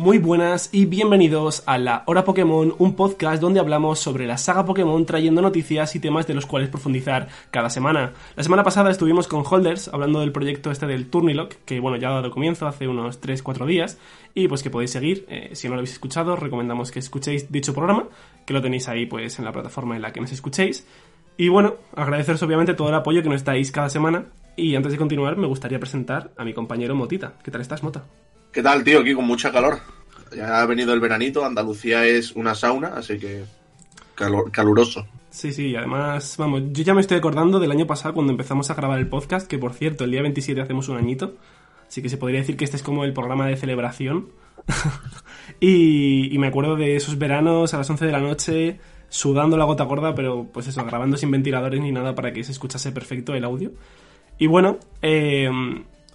Muy buenas y bienvenidos a La Hora Pokémon, un podcast donde hablamos sobre la saga Pokémon trayendo noticias y temas de los cuales profundizar cada semana. La semana pasada estuvimos con Holders hablando del proyecto este del Turnilock, que bueno, ya ha dado comienzo hace unos 3-4 días, y pues que podéis seguir. Eh, si no lo habéis escuchado, recomendamos que escuchéis dicho programa, que lo tenéis ahí pues en la plataforma en la que nos escuchéis. Y bueno, agradeceros obviamente todo el apoyo que nos dais cada semana. Y antes de continuar, me gustaría presentar a mi compañero Motita. ¿Qué tal estás, Mota? ¿Qué tal, tío? Aquí con mucha calor. Ya ha venido el veranito, Andalucía es una sauna, así que caluroso. Sí, sí, además, vamos, yo ya me estoy acordando del año pasado cuando empezamos a grabar el podcast, que por cierto, el día 27 hacemos un añito, así que se podría decir que este es como el programa de celebración. y, y, me acuerdo de esos veranos a las 11 de la noche, sudando la gota gorda, pero pues eso, grabando sin ventiladores ni nada para que se escuchase perfecto el audio. Y bueno, eh,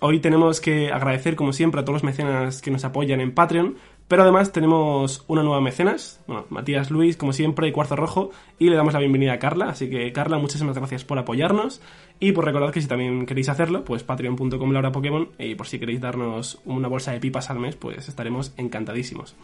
Hoy tenemos que agradecer, como siempre, a todos los mecenas que nos apoyan en Patreon, pero además tenemos una nueva mecenas, bueno, Matías Luis, como siempre, y Cuarzo Rojo, y le damos la bienvenida a Carla, así que Carla, muchísimas gracias por apoyarnos, y por recordar que si también queréis hacerlo, pues patreon.com Laura Pokémon, y por si queréis darnos una bolsa de pipas al mes, pues estaremos encantadísimos.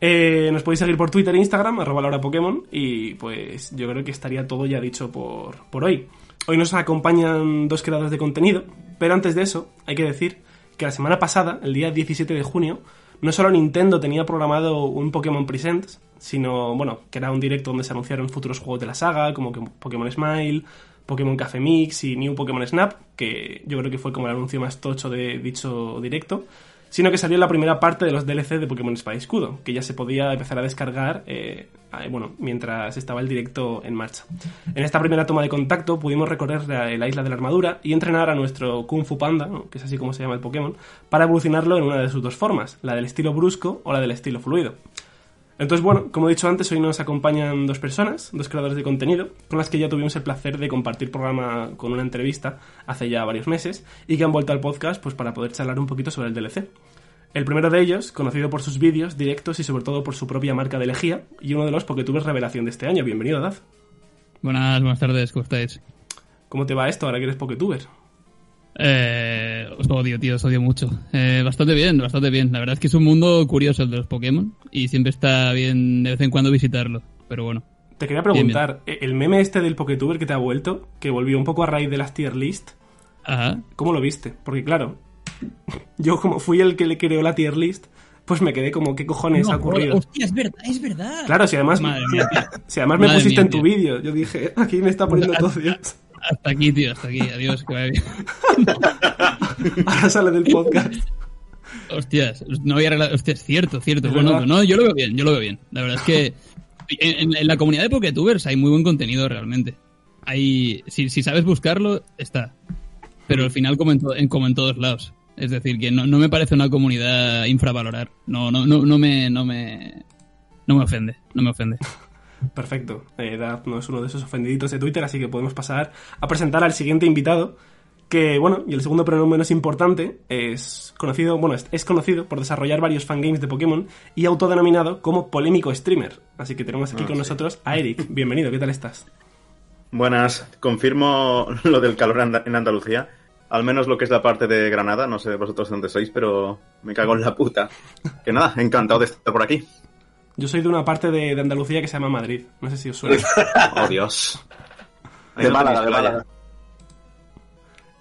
Eh, nos podéis seguir por Twitter e Instagram, arroba Laura Pokémon, y pues yo creo que estaría todo ya dicho por, por hoy. Hoy nos acompañan dos creadores de contenido, pero antes de eso hay que decir que la semana pasada, el día 17 de junio, no solo Nintendo tenía programado un Pokémon Presents, sino, bueno, que era un directo donde se anunciaron futuros juegos de la saga, como que Pokémon Smile, Pokémon Café Mix y New Pokémon Snap, que yo creo que fue como el anuncio más tocho de dicho directo, sino que salió la primera parte de los DLC de Pokémon Espada y Escudo, que ya se podía empezar a descargar eh, bueno, mientras estaba el directo en marcha. En esta primera toma de contacto pudimos recorrer la, isla de la armadura y entrenar a nuestro Kung Fu Panda, que es así como se llama el Pokémon, para evolucionarlo en una de sus dos formas, la del estilo brusco o la del estilo fluido. Entonces, bueno, como he dicho antes, hoy nos acompañan dos personas, dos creadores de contenido, con las que ya tuvimos el placer de compartir programa con una entrevista hace ya varios meses y que han vuelto al podcast pues para poder charlar un poquito sobre el DLC. El primero de ellos, conocido por sus vídeos, directos y sobre todo por su propia marca de lejía, y uno de los Poketubers revelación de este año. Bienvenido, Daz. Buenas, buenas tardes, ¿cómo estáis? ¿Cómo te va esto ahora que eres Poketuber? Eh, os odio, tío, os odio mucho. Eh, bastante bien, bastante bien. La verdad es que es un mundo curioso el de los Pokémon y siempre está bien de vez en cuando visitarlo, pero bueno. Te quería preguntar, el meme este del Poketuber que te ha vuelto, que volvió un poco a raíz de las tier list, Ajá. ¿cómo lo viste? Porque claro, yo como fui el que le creó la tier list, pues me quedé como, ¿qué cojones ha ocurrido? Hostia, es verdad, es verdad. Claro, si además, si, además me pusiste en tu vídeo, yo dije, aquí me está poniendo todo Dios. Hasta aquí, tío, hasta aquí. Adiós, que vaya bien. Ahora sale del podcast. Hostias, no había Hostias, cierto, cierto. Bueno, no, yo lo veo bien, yo lo veo bien. La verdad es que en, la comunidad de Poketubers hay muy buen contenido realmente. Hay, si, si sabes buscarlo, está. Pero al final, como en, como en todos lados. Es decir, que no, no, me parece una comunidad infravalorar. No, no, no, no me, no me, no me ofende, no me ofende. Perfecto. Eh, no es uno de esos ofendiditos de Twitter, así que podemos pasar a presentar al siguiente invitado. Que, bueno, y el segundo pero no menos importante, es conocido, bueno, es, conocido por desarrollar varios fangames de Pokémon y autodenominado como polémico streamer. Así que tenemos aquí ah, con nosotros a Eric. Bienvenido, ¿qué tal estás? Buenas, confirmo lo del calor en Andalucía. Al menos lo que es la parte de Granada, no sé vosotros dónde sois, pero me cago en la puta. Que nada, encantado de estar por aquí. Yo soy de una parte de, Andalucía que se llama Madrid. No sé si os suena. oh, Dios. de Málaga, de Málaga.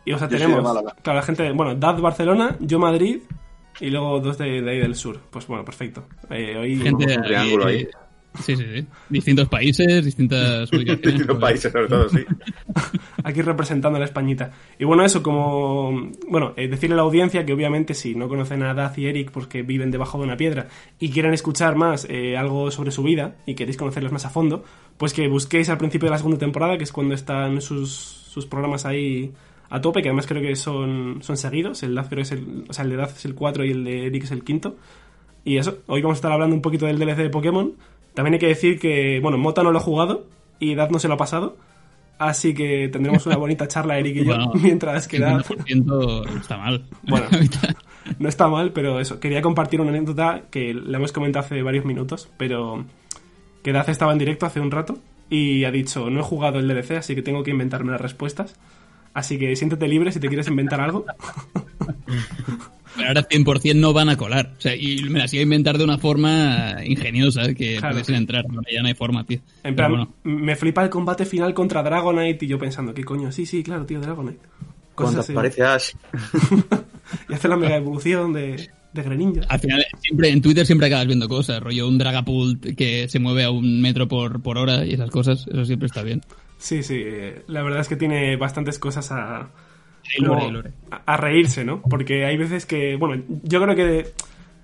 Y o sea, tenemos, claro, la gente, bueno, Dad Barcelona, yo Madrid y luego dos de, ahí del sur. Pues bueno, perfecto. Eh, hoy gente, un triángulo ahí. Sí, sí, sí. Distintos países, distintas ubicaciones. Distintos países, sobre todo, sí. Aquí representando a la Españita. Y bueno, eso, como. Bueno, eh, decirle a la audiencia que obviamente si no conocen a Daz y Eric porque viven debajo de una piedra y quieren escuchar más eh, algo sobre su vida y queréis conocerlos más a fondo, pues que busquéis al principio de la segunda temporada, que es cuando están sus, sus programas ahí a tope, que además creo que son, son seguidos. El Daz creo es el. O sea, el de Daz es el 4 y el de Eric es el quinto. Y eso, hoy vamos a estar hablando un poquito del DLC de Pokémon también hay que decir que, bueno, Mota no lo ha jugado y Dad no se lo ha pasado. Así que tendremos una bonita charla, Eric y yo, mientras que Dad... está mal. Bueno, no está mal, pero eso. Quería compartir una anécdota que le hemos comentado hace varios minutos, pero que Dad estaba en directo hace un rato y ha dicho, no he jugado el DLC, así que tengo que inventarme las respuestas. Así que siéntete libre si te quieres inventar algo. Pero ahora 100% no van a colar. O sea, y me las iba a inventar de una forma ingeniosa que Claro. pudiesen entrar. Ahora ya no hay forma, tío. En plan, bueno. me flipa el combate final contra Dragonite y yo pensando, ¿qué coño? Sí, sí, claro, tío, Dragonite. Cuando Cosas aparece Ash. Y hace la mega evolución de, de Greninja. Al final, siempre, en Twitter siempre acabas viendo cosas, rollo un Dragapult que se mueve a un metro por, por hora y esas cosas, eso siempre está bien. Sí, sí, eh, la verdad es que tiene bastantes cosas a, Lore, lore. a- a reírse, ¿no? Porque hay veces que, bueno, yo creo que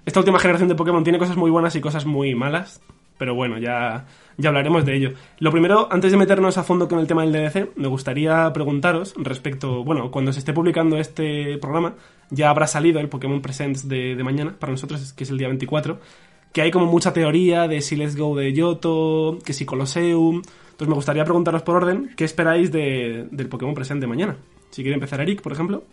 esta última generación de Pokémon tiene cosas muy buenas y cosas muy malas, pero bueno, ya, ya hablaremos de ello. Lo primero, antes de meternos a fondo con el tema del DLC, me gustaría preguntaros respecto, bueno, cuando se esté publicando este programa, ya habrá salido el Pokémon Presents de, de mañana, para nosotros, que es el día 24, que hay como mucha teoría de si Let's Go de Yoto, que si Colosseum. Entonces me gustaría preguntaros por orden, ¿qué esperáis de- del Pokémon Present de mañana? Si quiere empezar Eric, por ejemplo.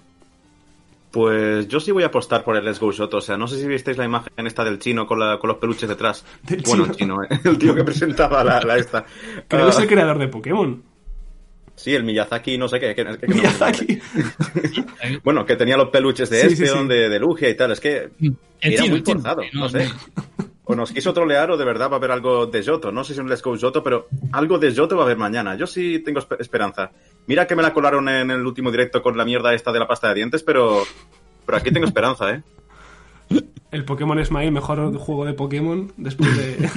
Pues yo sí voy a apostar por el Let's Go Shot. O sea, no sé si visteis la imagen esta del chino con, la- con los peluches detrás. Del bueno, chino. el chino, ¿eh? el tío que presentaba la, la esta. Creo Ah, que es el creador de Pokémon. Sí, el Miyazaki, no sé qué. que- no Miyazaki. Bueno, que tenía los peluches de Sí, sí. de, de Lugia y tal. Es que El era chino, muy el chino, forzado, sí, no, sé. O nos quiso trolear o de verdad va a haber algo de Yoto. No sé si un Let's Go Yoto, pero algo de Yoto va a haber mañana. Yo sí tengo espe- esperanza. Mira que me la colaron en el último directo con la mierda esta de la pasta de dientes, pero, pero aquí tengo esperanza, ¿eh? El Pokémon Smile, mejor juego de Pokémon después de,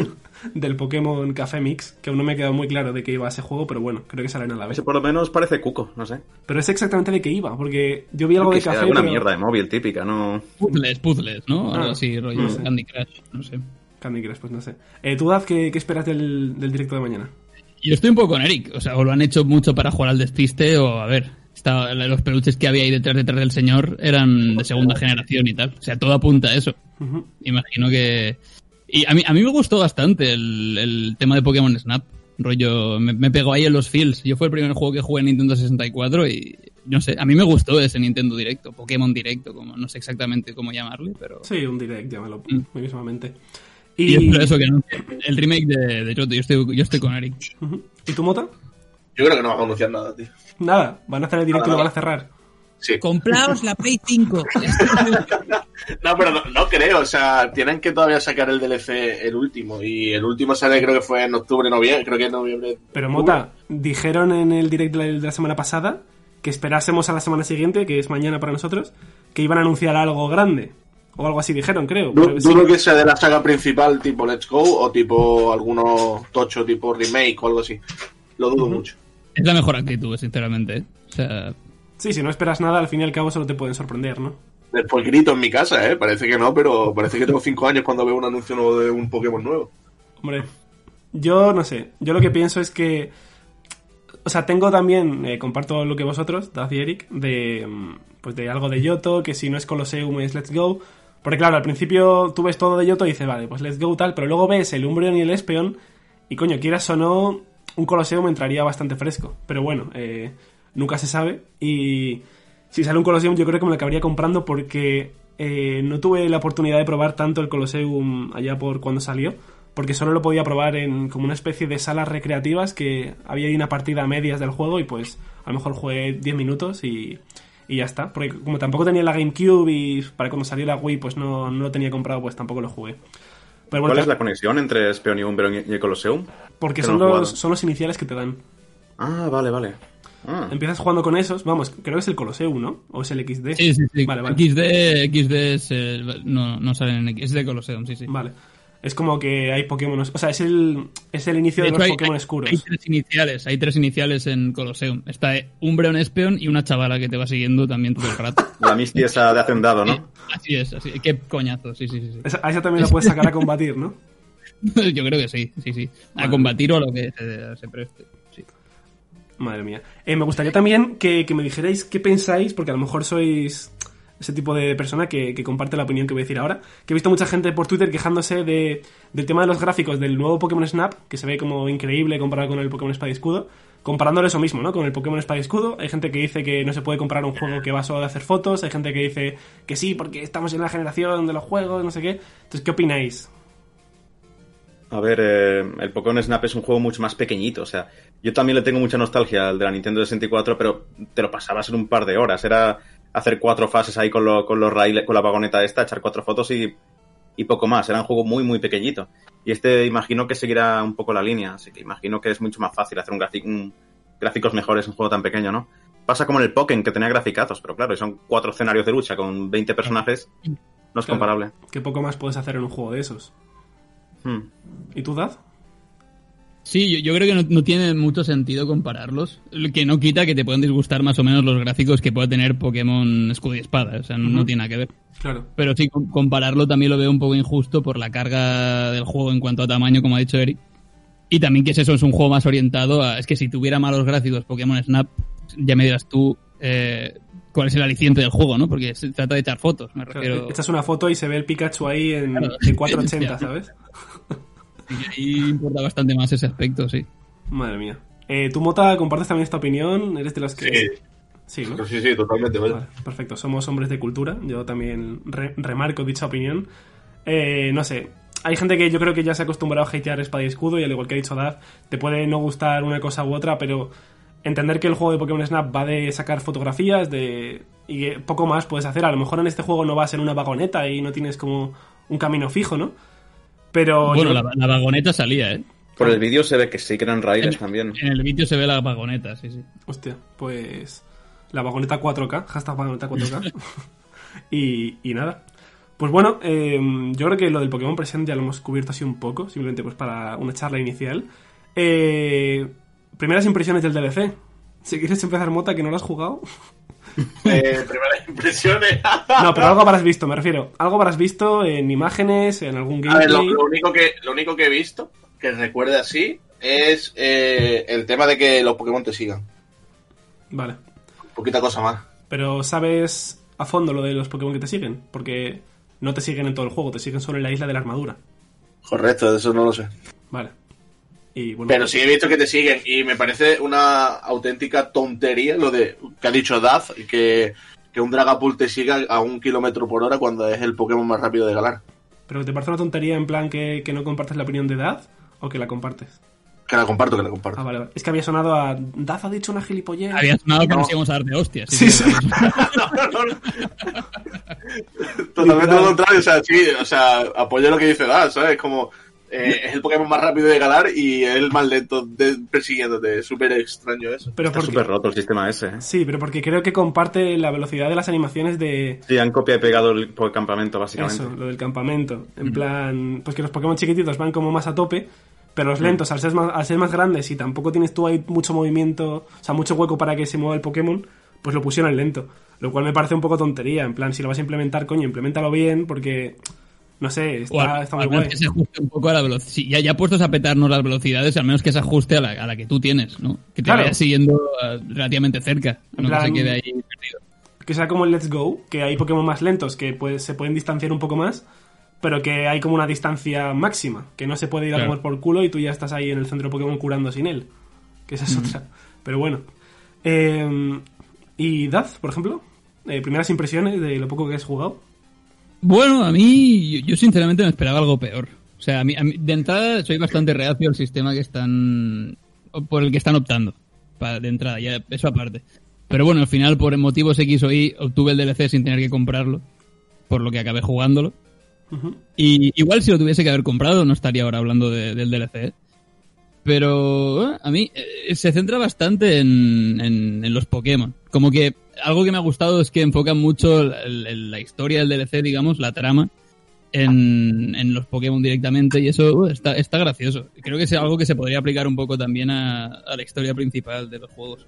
del Pokémon Café Mix, que aún no me ha quedado muy claro de qué iba ese juego, pero bueno, creo que salen a la vez. Ese por lo menos parece cuco, no sé. Pero es exactamente de qué iba, porque yo vi algo Que de café. alguna pero- mierda de móvil típica, ¿no? Puzzles, puzzles, ¿no? Algo Ah, así, rollo no sé. Candy Crush, no sé. Candy Crush, pues no sé. Eh, ¿Tú, Daz, qué, qué esperas del, del directo de mañana? Yo estoy un poco con Eric, o sea, o lo han hecho mucho para jugar al despiste o, a ver, está- los peluches que había ahí detrás, detrás del señor eran de segunda generación y tal. O sea, todo apunta a eso. Imagino que... Y a mí, a mí me gustó bastante el, el tema de Pokémon Snap. Rollo, me, me pegó ahí en los feels. Yo fue el primer juego que jugué en Nintendo 64 y, no sé, a mí me gustó ese Nintendo Directo, Pokémon Directo, como no sé exactamente cómo llamarle, pero... Sí, un direct, llámalo, Mm. muy mismamente. Y, Y, espero eso que no. El remake de, de Yoto, yo estoy, yo estoy con Eric. ¿Y tu Mota? Yo creo que no va a anunciar nada, tío. Nada, van a hacer el directo y lo Nada, van a cerrar. Sí. Compraos la Play 5. No, pero no, no creo, o sea, tienen que todavía sacar el DLC el último. Y el último sale creo que fue en octubre, noviembre, creo que en noviembre. Pero Mota, dijeron en el direct de la, de la semana pasada que esperásemos a la semana siguiente, que es mañana para nosotros, que iban a anunciar algo grande. O algo así dijeron, creo. Du- Pero sí. Dudo que sea de la saga principal tipo Let's Go o tipo alguno tocho tipo remake o algo así. Lo dudo mucho. Es la mejor actitud, sinceramente. ¿eh? O sea, Sí, si no esperas nada, al fin y al cabo solo te pueden sorprender, ¿no? Después grito en mi casa, ¿eh? Parece que no, pero parece que tengo 5 años cuando veo un anuncio nuevo de un Pokémon nuevo. Hombre, yo no sé. Yo lo que pienso es que. O sea, tengo también, eh, comparto lo que vosotros, Daz y Eric, de, mm, pues de algo de Yoto, que si no es Colosseum es Let's Go. Porque claro, al principio tú ves todo de Yoto y dices, vale, pues Let's Go tal, pero luego ves el Umbreon y el Espeon, y coño, quieras o no, un Colosseum entraría bastante fresco. Pero bueno, eh, nunca se sabe. Y si sale un Colosseum, yo creo que me lo acabaría comprando porque eh, no tuve la oportunidad de probar tanto el Colosseum allá por cuando salió. Porque solo lo podía probar en como una especie de salas recreativas que había una partida a medias del juego y pues a lo mejor jugué 10 minutos y, y ya está. Porque como tampoco tenía la GameCube y para cuando salió la Wii pues no, no lo tenía comprado, pues tampoco lo jugué. Pero bueno, ¿Cuál es la conexión entre Espeon y el Colosseum? porque que son los, son los iniciales que te dan. Ah, vale, vale. Ah. Empiezas jugando con esos, vamos, creo que es el Colosseum, ¿no? O es el XD. sí, sí, sí. Vale, vale. XD, XD es, eh, no, no salen en X, es de Colosseum, sí, sí. Vale. Es como que hay Pokémon. O sea, es el, es el inicio de, hecho, los hay- Pokémon oscuros. Hay tres iniciales, hay tres iniciales en Colosseum. Está eh, Umbreon, Espeon y una chavala que te va siguiendo también todo el rato. La Misty esa de hacendado, ¿no? Así es, así Qué coñazo, sí, sí, sí. sí. Esa- A esa también la puedes sacar a combatir, ¿no? Yo creo que sí, sí, sí. A Vale. combatir o a lo que se, se preste. Sí. Madre mía. Eh, me gustaría también que, que me dijerais qué pensáis, porque a lo mejor sois ese tipo de persona que, comparte la opinión que voy a decir ahora. Que he visto mucha gente por Twitter quejándose de, del tema de los gráficos del nuevo Pokémon Snap, que se ve como increíble comparado con el Pokémon Espada y Escudo. Comparándolo eso mismo, ¿no? Con el Pokémon Espada y Escudo. Hay gente que dice que no se puede comprar un juego que va solo de hacer fotos. Hay gente que dice que sí, porque estamos en la generación de los juegos, no sé qué. Entonces, ¿qué opináis? A ver, eh, el Pokémon Snap es un juego mucho más pequeñito. O sea, yo también le tengo mucha nostalgia al de la Nintendo 64, pero te lo pasabas en un par de horas. Era hacer cuatro fases ahí con, lo- con los raíles, con la vagoneta esta, echar cuatro fotos y, y poco más. Era un juego muy, muy pequeñito. Y este imagino que seguirá un poco la línea. Así que imagino que es mucho más fácil hacer un, un- gráficos mejores en un juego tan pequeño, ¿no? Pasa como en el Pokémon, que tenía graficazos, pero claro, son cuatro escenarios de lucha con 20 personajes. No es Claro. comparable. ¿Qué poco más puedes hacer en un juego de esos? Hmm. ¿Y tú, Dad? Sí, yo, yo creo que no, no tiene mucho sentido compararlos. Lo que no quita que te puedan disgustar más o menos los gráficos que pueda tener Pokémon Escudo y Espada. O sea, no- tiene nada que ver. Claro. Pero sí, com- compararlo también lo veo un poco injusto por la carga del juego en cuanto a tamaño, como ha dicho Eric. Y también que es eso, es un juego más orientado a... Es que si tuviera malos gráficos Pokémon Snap, ya me dirás tú eh, cuál es el aliciente del juego, ¿no? Porque se trata de echar fotos, me Claro, refiero... Echas una foto y se ve el Pikachu ahí en, Claro. en 480, Ya. ¿sabes? Y ahí importa bastante más ese aspecto, sí. Madre mía. Eh, ¿Tú, Mota, compartes también esta opinión? ¿Eres de las que...? Sí. Sí, ¿no? Sí, sí, totalmente. Vale, perfecto. Somos hombres de cultura. Yo también re- remarco dicha opinión. Eh, no sé. Hay gente que yo creo que ya se ha acostumbrado a hatear espada y escudo y al igual que ha dicho Daz, te puede no gustar una cosa u otra, pero entender que el juego de Pokémon Snap va de sacar fotografías de y que poco más puedes hacer. A lo mejor en este juego no vas en una vagoneta y no tienes como un camino fijo, ¿no? Pero Bueno, yo- la, la vagoneta salía, ¿eh? Por el vídeo se ve que sí que eran raíles también. En el vídeo se ve la vagoneta, sí, sí. Hostia, pues la vagoneta 4K, hashtag vagoneta 4K. y, y nada. Pues bueno, eh, yo creo que lo del Pokémon Present ya lo hemos cubierto así un poco, simplemente pues para una charla inicial. Eh, primeras impresiones del DLC. Si quieres empezar, Mota, que no lo has jugado. Eh, primeras impresiones. No, pero algo habrás visto, me refiero. Algo habrás visto en imágenes, en algún A ver, gameplay. lo, lo único que, lo único que he visto, que recuerde así, es eh, el tema de que los Pokémon te sigan. Vale. Poquita cosa más. Pero ¿sabes a fondo lo de los Pokémon que te siguen? Porque no te siguen en todo el juego, te siguen solo en la isla de la armadura. Correcto, eso no lo sé. Vale. Y bueno, Pero sí he visto que te siguen y me parece una auténtica tontería lo de que ha dicho Daz, que, que un Dragapult te siga a un kilómetro por hora cuando es el Pokémon más rápido de Galar. ¿Pero te parece una tontería en plan que, que no compartes la opinión de Daz o que la compartes? Que la comparto, que la comparto. Ah, vale, vale. Es que había sonado a Daz ha dicho una gilipollez. Había sonado que No. nos íbamos a dar de hostias. Sí, sí. Totalmente lo contrario, o sea, sí, o sea, apoyo lo que dice Daz, ¿sabes? Como eh, es el Pokémon más rápido de Galar y es el más lento de, persiguiéndote. Es súper extraño eso. Pero Está porque, súper roto el sistema ese. ¿eh? sí, pero porque creo que comparte la velocidad de las animaciones de Sí, han copiado y pegado el, por el campamento, básicamente. eso, lo del campamento. En plan, pues que los Pokémon chiquititos van como más a tope, pero los lentos, al ser, más, al ser más grandes y tampoco tienes tú ahí mucho movimiento, o sea, mucho hueco para que se mueva el Pokémon, pues lo pusieron lento. Lo cual me parece un poco tontería. En plan, si lo vas a implementar, coño, implementalo bien, porque, no sé, está, al, está muy guay. que se ajuste un poco a la velocidad. Si ya, ya puestos a petarnos las velocidades, al menos que se ajuste a la, a la que tú tienes, ¿no? Que te Claro. vaya siguiendo eh, relativamente cerca. En No que se quede ahí perdido. que sea como el Let's Go, que hay Pokémon más lentos que pues, se pueden distanciar un poco más, pero que hay como una distancia máxima, que no se puede ir a tomar por culo y tú ya estás ahí en el centro Pokémon curando sin él. Que esa es otra. Pero bueno. Eh, ¿Y Daz, por ejemplo? Eh, primeras impresiones de lo poco que has jugado. Bueno, a mí, yo, yo sinceramente me esperaba algo peor. O sea, a mí, a mí- de entrada soy bastante reacio al sistema que están. por el que están optando. pa- de entrada, ya eso aparte. Pero bueno, al final, por motivos X o Y, obtuve el DLC sin tener que comprarlo. Por lo que acabé jugándolo. Y igual si lo tuviese que haber comprado, no estaría ahora hablando de- del DLC. ¿eh? Pero eh, a mí eh, se centra bastante en, en- en los Pokémon. Como que algo que me ha gustado es que enfocan mucho el- el- la historia del DLC, digamos, la trama, en, en los Pokémon directamente y eso uh, está, está gracioso. Creo que es algo que se podría aplicar un poco también a, a la historia principal de los juegos.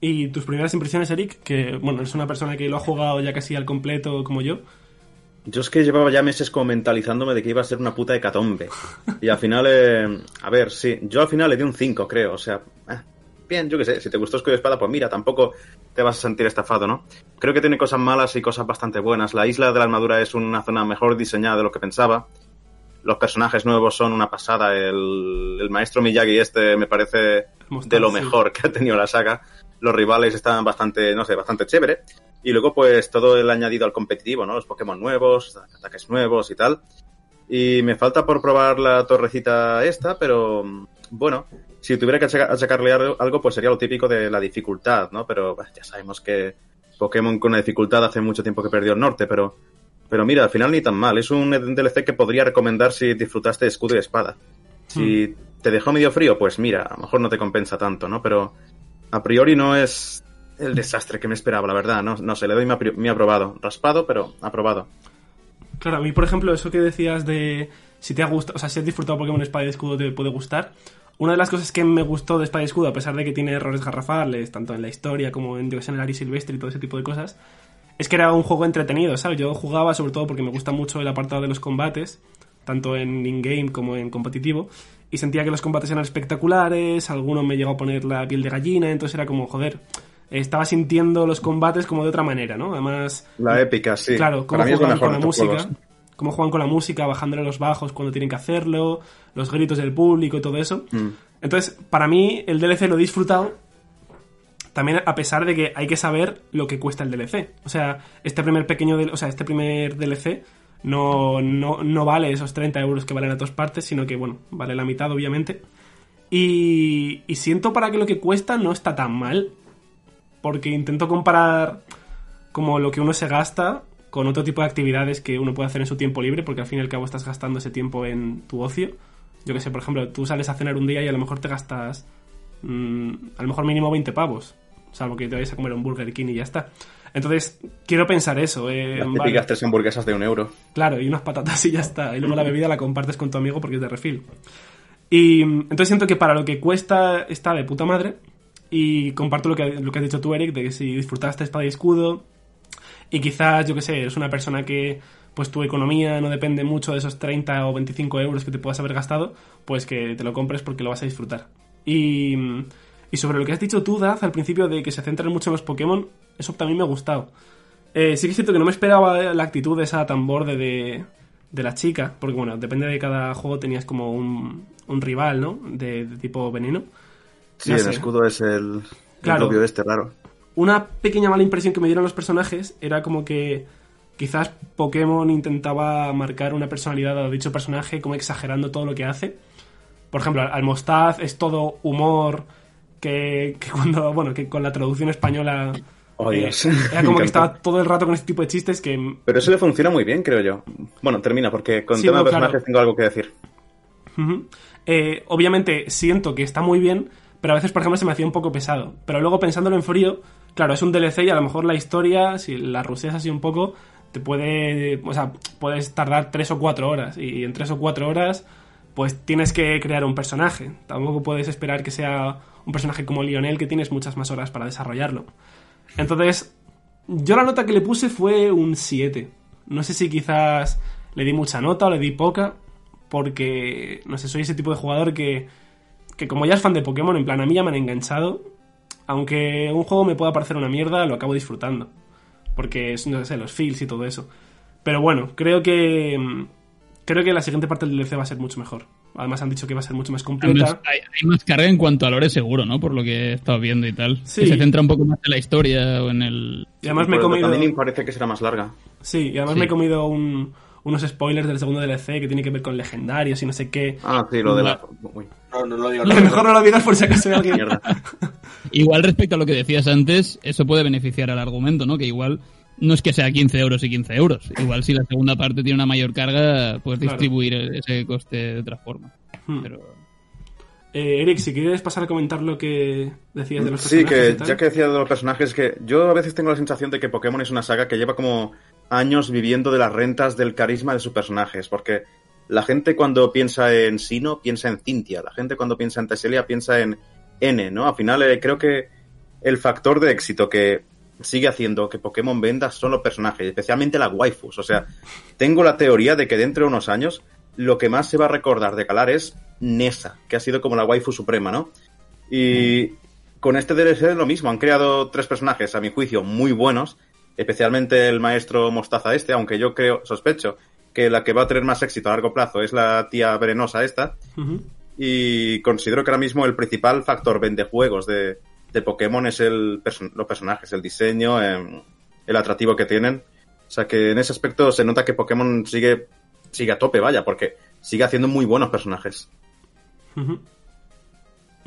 ¿Y tus primeras impresiones, Eric? Que, bueno, eres una persona que lo ha jugado ya casi al completo como yo. Yo es que llevaba ya meses como mentalizándome de que iba a ser una puta hecatombe. Y al final, eh, a ver, sí, yo al final le di un 5, creo. O sea, eh, bien, yo qué sé, si te gustó Escudo y Espada, pues mira, tampoco te vas a sentir estafado, ¿no? Creo que tiene cosas malas y cosas bastante buenas. La isla de la armadura es una zona mejor diseñada de lo que pensaba. Los personajes nuevos son una pasada. El, el maestro Miyagi este me parece de lo sí. mejor que ha tenido la saga. Los rivales están bastante, no sé, bastante chévere. Y luego, pues, todo el añadido al competitivo, ¿no? Los Pokémon nuevos, ataques nuevos y tal. Y me falta por probar la torrecita esta, pero bueno, si tuviera que achaca- achacarle algo- pues sería lo típico de la dificultad, ¿no? Pero bah, ya sabemos que Pokémon con la dificultad hace mucho tiempo que perdió el norte, pero, pero mira, al final ni tan mal. Es un DLC que podría recomendar si disfrutaste de escudo y espada. Si te dejó medio frío, pues mira, a lo mejor no te compensa tanto, ¿no? Pero a priori no es el desastre que me esperaba, la verdad. No, no sé, le doy mi, mi aprobado. Raspado, pero aprobado. Claro, a mí, por ejemplo, eso que decías de si te ha gustado, o sea, si has disfrutado Pokémon Espada y Escudo te puede gustar. Una de las cosas que me gustó de Espada y Escudo, a pesar de que tiene errores garrafales, tanto en la historia como en, yo en el Ari Silvestre y todo ese tipo de cosas, es que era un juego entretenido, ¿sabes? Yo jugaba sobre todo porque me gusta mucho el apartado de los combates, tanto en in-game como en competitivo, y sentía que los combates eran espectaculares, algunos me llegó a poner la piel de gallina, entonces era como, joder, estaba sintiendo los combates como de otra manera, ¿no? Además, La épica, sí. Claro, cómo Para mí es lo juegan mejor con la música, juegos. Cómo juegan con la música, bajándole los bajos cuando tienen que hacerlo, los gritos del público y todo eso. Mm. Entonces, para mí, el DLC lo he disfrutado. También a pesar de que hay que saber lo que cuesta el DLC. O sea, este primer pequeño, o sea, este primer DLC no, no, no vale esos 30 euros que valen a todas partes, sino que, bueno, vale la mitad, obviamente. Y, y siento para que lo que cuesta no está tan mal. Porque intento comparar como lo que uno se gasta con otro tipo de actividades que uno puede hacer en su tiempo libre, porque al fin y al cabo estás gastando ese tiempo en tu ocio. Yo que sé, por ejemplo, tú sales a cenar un día y a lo mejor te gastas mm, a lo mejor mínimo 20 pavos, salvo que te vayas a comer un Burger King y ya está. Entonces, quiero pensar eso. eh, Las vale, típicas tres hamburguesas de un euro. Claro, y unas patatas y ya está. Y luego la bebida la compartes con tu amigo porque es de refil. Y entonces siento que para lo que cuesta está de puta madre. Y comparto lo que, lo que has dicho tú, Eric, de que si disfrutaste espada y escudo, y quizás, yo que sé, eres una persona que pues tu economía no depende mucho de esos 30 o 25 euros que te puedas haber gastado, pues que te lo compres porque lo vas a disfrutar. Y, y sobre lo que has dicho tú, Daz, al principio de que se centran mucho en los Pokémon, eso también me ha gustado. Eh, sí que es cierto que no me esperaba la actitud de esa tan borde de, de la chica, porque bueno, depende de cada juego tenías como un, un rival, ¿no? De, de tipo veneno. Sí, No el sé. escudo es el, Claro. el este raro. Una pequeña mala impresión que me dieron los personajes era como que quizás Pokémon intentaba marcar una personalidad a dicho personaje como exagerando todo lo que hace. Por ejemplo, al Mostaz es todo humor que, que cuando, bueno, que con la traducción española Oh, eh, era como que estaba todo el rato con este tipo de chistes que Pero eso le funciona muy bien, creo yo. Bueno, termina, porque con Sí, tema no, de claro. personajes tengo algo que decir. Eh, obviamente siento que está muy bien, pero a veces, por ejemplo, se me hacía un poco pesado. Pero luego pensándolo en frío, claro, es un DLC y a lo mejor la historia, si la ruseas así un poco, te puede. O sea, puedes tardar tres o cuatro horas. Y en tres o cuatro horas, pues tienes que crear un personaje. Tampoco puedes esperar que sea un personaje como Lionel, que tienes muchas más horas para desarrollarlo. Entonces, yo la nota que le puse fue un 7. No sé si quizás le di mucha nota o le di poca, porque, no sé, soy ese tipo de jugador que, que como ya es fan de Pokémon, en plan, a mí ya me han enganchado, aunque un juego me pueda parecer una mierda, lo acabo disfrutando, porque es, no sé, los feels y todo eso. Pero bueno, creo que... mm, Creo que la siguiente parte del DLC va a ser mucho mejor. Además han dicho que va a ser mucho más completa. Además, hay, hay más carga en cuanto a lore seguro, ¿no? Por lo que he estado viendo y tal. Sí. Que se centra un poco más en la historia o en el... Y además me he comido... También parece que será más larga. Sí, y además Sí. me he comido un- unos spoilers del segundo DLC que tiene que ver con legendarios y no sé qué. Ah, sí, lo de la... Uy, No, no lo digo. Lo mejor no lo digas por si acaso hay alguien. mierda. Igual respecto a lo que decías antes, eso puede beneficiar al argumento, ¿no? Que igual no es que sea 15 euros y 15 euros. Igual si la segunda parte tiene una mayor carga, puedes Claro. distribuir ese coste de otra forma. Hmm. Pero... Eh, Eric, si quieres pasar a comentar lo que decías de los Sí, personajes. que y tal. ya que decía de los personajes, que yo a veces tengo la sensación de que Pokémon es una saga que lleva como años viviendo de las rentas del carisma de sus personajes, porque la gente cuando piensa en Sino piensa en Cintia, la gente cuando piensa en Tesselia piensa en N, ¿no? Al final eh, creo que el factor de éxito que sigue haciendo que Pokémon venda son los personajes, especialmente las waifus. O sea, tengo la teoría de que dentro de unos años lo que más se va a recordar de Galar es Nessa, que ha sido como la waifu suprema, ¿no? Y con este DLC es lo mismo, han creado tres personajes, a mi juicio, muy buenos, especialmente el maestro Mostaza este, aunque yo creo, sospecho, que la que va a tener más éxito a largo plazo es la tía venenosa esta. Y considero que ahora mismo el principal factor vendejuegos de, de Pokémon es el perso- los personajes, el diseño, em, el atractivo que tienen. O sea que en ese aspecto se nota que Pokémon sigue sigue a tope, vaya, porque sigue haciendo muy buenos personajes.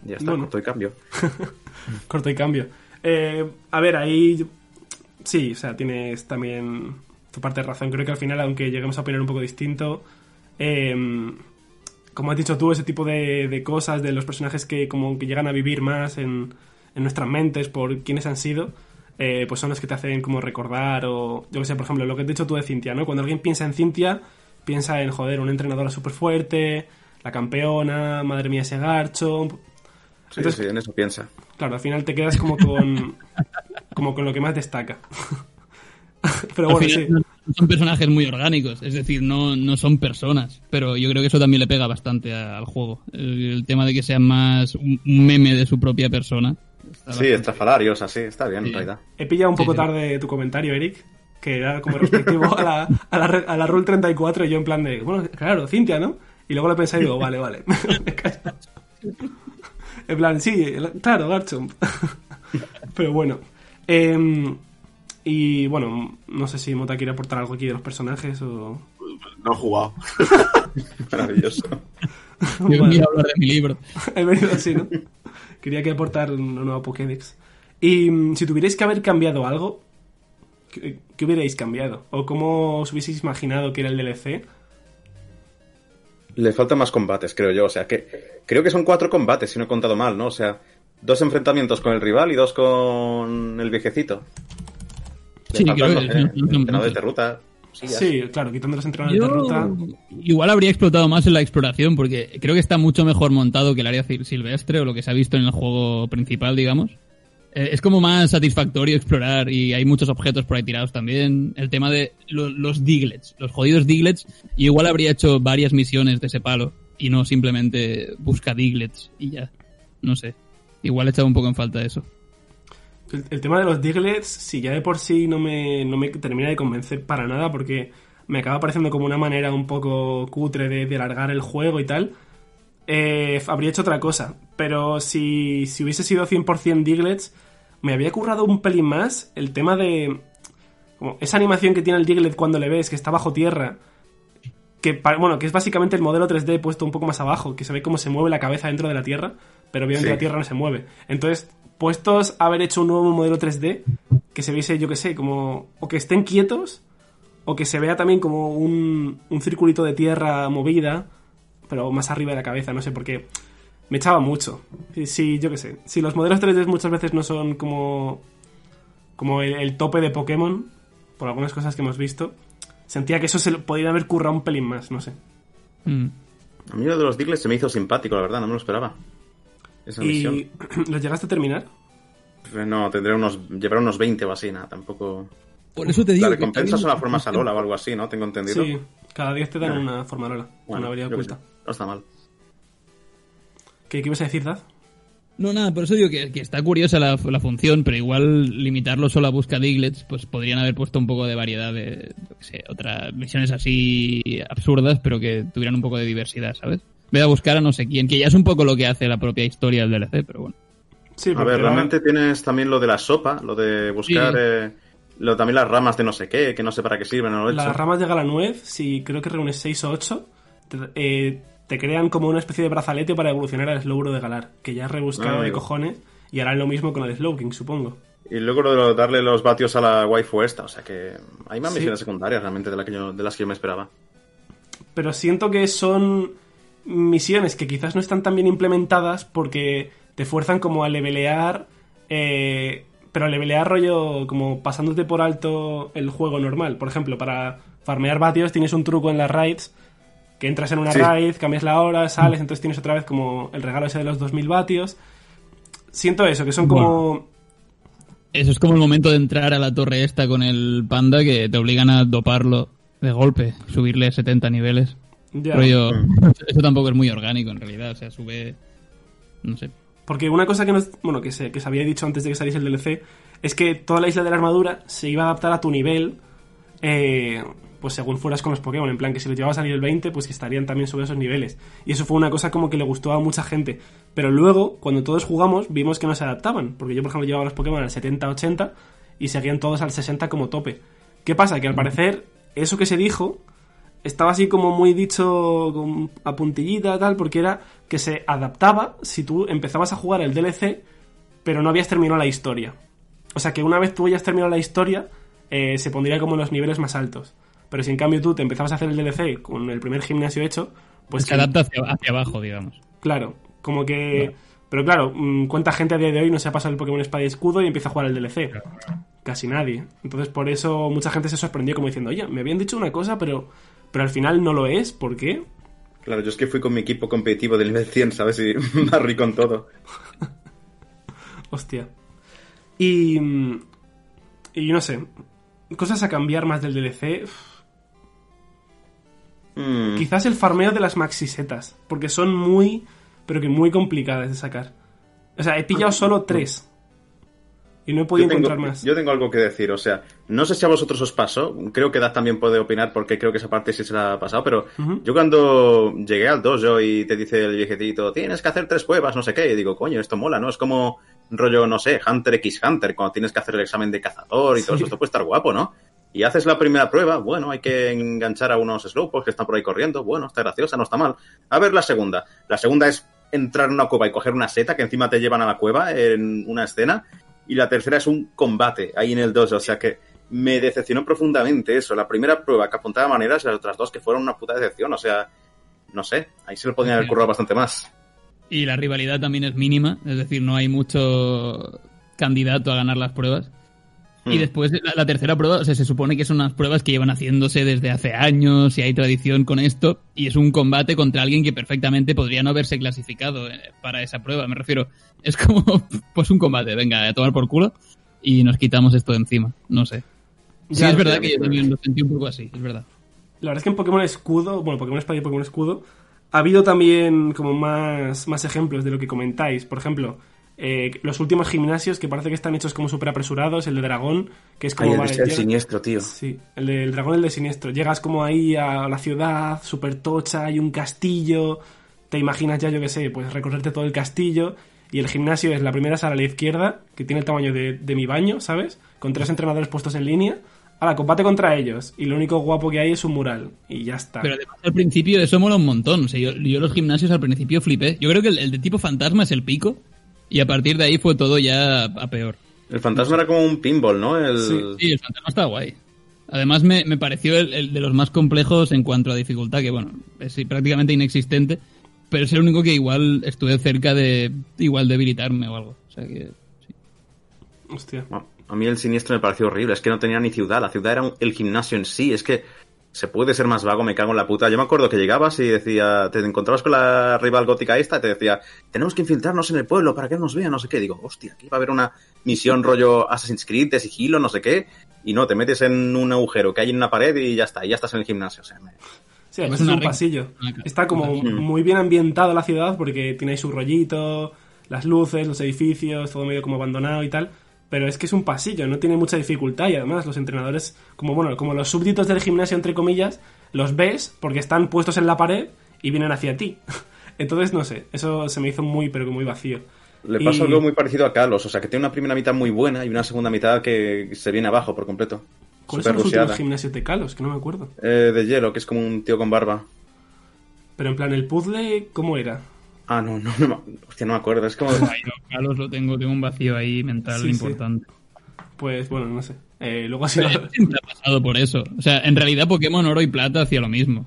Ya está, Bueno. corto y cambio. Corto y cambio. Eh, a ver, ahí sí, o sea, tienes también tu parte de razón. Creo que al final, aunque lleguemos a opinar un poco distinto, eh, como has dicho tú, ese tipo de, de cosas de los personajes que como que llegan a vivir más en, en nuestras mentes por quienes han sido, eh, pues son los que te hacen como recordar o, yo que sé, por ejemplo, lo que has dicho tú de Cintia, ¿no? Cuando alguien piensa en Cintia, piensa en, joder, una entrenadora súper fuerte, la campeona, madre mía ese garcho, Sí, Entonces- sí, en eso piensa. Claro, al final te quedas como con como con lo que más destaca. Pero bueno, final sí. Son personajes muy orgánicos, es decir, no, no son personas, pero yo creo que eso también le pega bastante a- al juego. El, el tema de que sean más un, meme de su propia persona. está Sí, estrafalarios, así, está bien, Sí. en realidad. He pillado un poco sí. tarde tu comentario, Eric, que era como respectivo a la, a la, a la Rule 34 y yo en plan de, bueno, claro, Cintia, ¿no? Y luego lo pensé y digo, vale, vale. Me callo. en plan, sí, claro, Garchomp. Pero bueno. Em, y bueno, no sé si Mota quiere aportar algo aquí de los personajes o... No he jugado. Maravilloso. Yo a hablar de mi libro. He venido así, ¿no? Quería que aportar una nueva Pokédex. Y mm, si tuvierais que haber cambiado algo, ¿qué, qué hubierais cambiado? ¿O cómo os hubieseis imaginado que era el DLC? Le faltan más combates, creo yo. O sea, que creo que son cuatro combates, si no he contado mal, ¿no? O sea, dos enfrentamientos con el rival y dos con el viejecito. Sí, creo que entrenadores de ruta. Sí, claro, quitando los entrenadores Yo de ruta. igual habría explotado más en la exploración porque creo que está mucho mejor montado que el área sil- silvestre o lo que se ha visto en el juego principal, digamos. Eh, es como más satisfactorio explorar y hay muchos objetos por ahí tirados también. El tema de lo- los diglets, los jodidos diglets, y igual habría hecho varias misiones de ese palo y no simplemente busca diglets y ya. No sé. Igual he echado un poco en falta eso. El, el tema de los Diglets, sí, ya de por sí no me, no me termina de convencer para nada porque me acaba pareciendo como una manera un poco cutre de, de alargar el juego y tal. Eh, habría hecho otra cosa, pero si, si hubiese sido 100% Diglets, me había currado un pelín más el tema de... Como esa animación que tiene el Diglett cuando le ves, que está bajo tierra, que, bueno, que es básicamente el modelo 3D puesto un poco más abajo, que se ve cómo se mueve la cabeza dentro de la Tierra, pero obviamente Sí. la Tierra no se mueve. Entonces, puestos a haber hecho un nuevo modelo 3D, que se viese, yo que sé, como... o que estén quietos, o que se vea también como un, un circulito de tierra movida, pero más arriba de la cabeza, no sé, porque me echaba mucho. Sí, sí, yo que sé. Si los modelos 3D muchas veces no son como... como el, el tope de Pokémon, por algunas cosas que hemos visto, sentía que eso se lo podría haber currado un pelín más, no sé. Mm. A mí lo de los Diglets se me hizo simpático, la verdad, no me lo esperaba. Esa misión. ¿Y los llegaste a terminar? No, tendré unos. Llevaré unos 20 o así, nada, tampoco. Por eso te digo. La que recompensa son la forma salola o algo así, ¿no? Tengo entendido. Sí, cada 10 te dan una formarola, una habilidad yo qué oculta. No está mal. ¿Qué, ¿Qué ibas a decir, Daz? No, nada, por eso digo que, que está curiosa la, la función, pero igual limitarlo solo a busca diglets, pues podrían haber puesto un poco de variedad de, qué sé, otras misiones así absurdas, pero que tuvieran un poco de diversidad, ¿sabes? Ve a buscar a no sé quién, que ya es un poco lo que hace la propia historia del DLC, pero bueno. Sí, A ver, realmente tienes también lo de la sopa, lo de buscar. Sí. eh, lo, también las ramas de no sé qué, que no sé para qué sirven, no lo he hecho. Las ramas de Galanuez, si creo que reúnes 6 o 8, te, eh, te crean como una especie de brazalete para evolucionar al Slowbro de Galar, que ya es rebuscado Ah, de cojones, y harán lo mismo con el Slowking, supongo. Y luego lo de darle los vatios a la waifu esta, o sea que hay más Sí. misiones secundarias realmente de, la que yo- de las que yo me esperaba. Pero siento que son misiones que quizás no están tan bien implementadas porque te fuerzan como a levelear, eh, pero a levelear rollo como pasándote por alto el juego normal. Por ejemplo, para farmear vatios tienes un truco en las raids que entras en una Sí. raid, cambias la hora, sales, entonces tienes otra vez como el regalo ese de los 2000 vatios. Siento eso, que son como... Eso es como el momento de entrar a la torre esta con el panda que te obligan a doparlo de golpe, subirle 70 niveles. Ya. Rollo, eso tampoco es muy orgánico en realidad, o sea, sube, no sé. Porque una cosa que, nos, bueno, que, se, que se había dicho antes de que saliese el DLC es que toda la isla de la armadura se iba a adaptar a tu nivel, eh, pues según fueras con los Pokémon. En plan, que si les llevabas a nivel 20, pues que estarían también sobre esos niveles. Y eso fue una cosa como que le gustó a mucha gente. Pero luego, cuando todos jugamos, vimos que no se adaptaban. Porque yo, por ejemplo, llevaba los Pokémon al 70-80 y seguían todos al 60 como tope. ¿Qué pasa? Que al parecer, eso que se dijo estaba así como muy dicho con, a puntillita tal, porque era que se adaptaba si tú empezabas a jugar el DLC, pero no habías terminado la historia. O sea que una vez tú hayas terminado la historia, eh, se pondría como en los niveles más altos. Pero si en cambio tú te empezabas a hacer el DLC con el primer gimnasio hecho, pues... Se que- adapta hacia, hacia abajo, digamos. Claro, como que... Pero claro, mm, ¿cuánta gente a día de hoy no se ha pasado el Pokémon Espada y Escudo y empieza a jugar el DLC? Casi nadie. Entonces por eso mucha gente se sorprendió como diciendo, oye, me habían dicho una cosa, pero, pero al final no lo es. ¿Por qué? Claro, yo es que fui con mi equipo competitivo del nivel 100, ¿sabes? Y barrí con todo. Hostia. Y... mm, Y no sé, cosas a cambiar más del DLC. Mm, Quizás el farmeo de las maxisetas, porque son muy, pero que muy complicadas de sacar. O sea, he pillado solo tres. Y no he podido tengo, encontrar más. yo tengo algo que decir, o sea, no sé si a vosotros os pasó, creo que Daz también puede opinar porque creo que esa parte sí se la ha pasado, pero yo cuando llegué al dojo y te dice el viejecito, tienes que hacer tres pruebas, no sé qué, y digo, coño, esto mola, ¿no? Es como rollo, no sé, Hunter x Hunter, cuando tienes que hacer el examen de cazador y todo eso, esto puede estar guapo, ¿no? Y haces la primera prueba, bueno, hay que enganchar a unos slowpokes que están por ahí corriendo, bueno, está graciosa, no está mal. A ver la segunda. La segunda es entrar en una cueva y coger una seta que encima te llevan a la cueva en una escena. Y la tercera es un combate ahí en el dojo, o sea que me decepcionó profundamente eso. La primera prueba que apuntaba maneras y las otras dos que fueron una puta decepción, o sea, no sé, ahí se lo podían haber currado bastante más. Y la rivalidad también es mínima, es decir, no hay mucho candidato a ganar las pruebas. Y Hmm. después la, la tercera prueba, o sea, se supone que son unas pruebas que llevan haciéndose desde hace años y hay tradición con esto, y es un combate contra alguien que perfectamente podría no haberse clasificado eh, para esa prueba. Me refiero, es como, pues un combate, venga, a tomar por culo y nos quitamos esto de encima. No sé. Sí, Ya, es verdad que yo también lo sentí un poco así, es verdad. La verdad es que en Pokémon Escudo, bueno, Pokémon Espada y Pokémon Escudo, ha habido también como más, más ejemplos de lo que comentáis. Por ejemplo, eh, los últimos gimnasios que parece que están hechos como súper apresurados, el de Dragón, que es como... Ay, el, vale, el llega- siniestro, tío. Sí, el del dragón, el de siniestro. Llegas como ahí a la ciudad, súper tocha, hay un castillo, te imaginas ya, yo qué sé, pues recorrerte todo el castillo, y el gimnasio es la primera sala a la izquierda, que tiene el tamaño de, de mi baño, ¿sabes? Con tres entrenadores puestos en línea. Ahora, combate contra ellos, y lo único guapo que hay es un mural, y ya está. Pero además al principio eso mola un montón. O sea, yo, yo los gimnasios al principio flipé. Yo creo que el, el de tipo fantasma es el pico. Y a partir de ahí fue todo ya a peor. El fantasma era como un pinball, ¿no? El... Sí. Sí, el fantasma está guay. Además me, me pareció el, el de los más complejos en cuanto a dificultad, que bueno, es prácticamente inexistente. Pero es el único que igual estuve cerca de igual debilitarme o algo. O sea que... sí. Hostia. Bueno, A mí el siniestro me pareció horrible, es que no tenía ni ciudad, la ciudad era un- el gimnasio en sí, es que se puede ser más vago, me cago en la puta. Yo me acuerdo que llegabas y decía, te encontrabas con la rival gótica esta y te decía, tenemos que infiltrarnos en el pueblo para que nos vean, no sé qué. Digo, hostia, aquí va a haber una misión rollo Assassin's Creed de sigilo, no sé qué. Y no, te metes en un agujero que hay en una pared y ya está, y ya estás en el gimnasio. O sea, me- Sí, además Es un pasillo. Ca- Está como muy bien ambientado la ciudad porque tiene ahí su rollito, las luces, los edificios, todo medio como abandonado y tal. Pero es que es un pasillo, no tiene mucha dificultad y además los entrenadores, como bueno, como los súbditos del gimnasio entre comillas, los ves porque están puestos en la pared y vienen hacia ti. Entonces, no sé, eso se me hizo muy, pero que muy vacío. Le pasa Y- algo muy parecido a Carlos, o sea, que tiene una primera mitad muy buena y una segunda mitad que se viene abajo por completo. ¿Cuáles son los últimos gimnasios de Kalos? Que no me acuerdo. Eh, de hielo, que es como un tío con barba. Pero en plan, el puzzle, ¿cómo era? Ah, no, no, no, me- hostia, no me acuerdo, es como... Ay, no, Carlos, lo tengo, tengo un vacío ahí mental Sí, sí. importante. Pues bueno, no sé. Eh, luego ha sido... Ha pasado por eso. O sea, en realidad Pokémon Oro y Plata hacía lo mismo.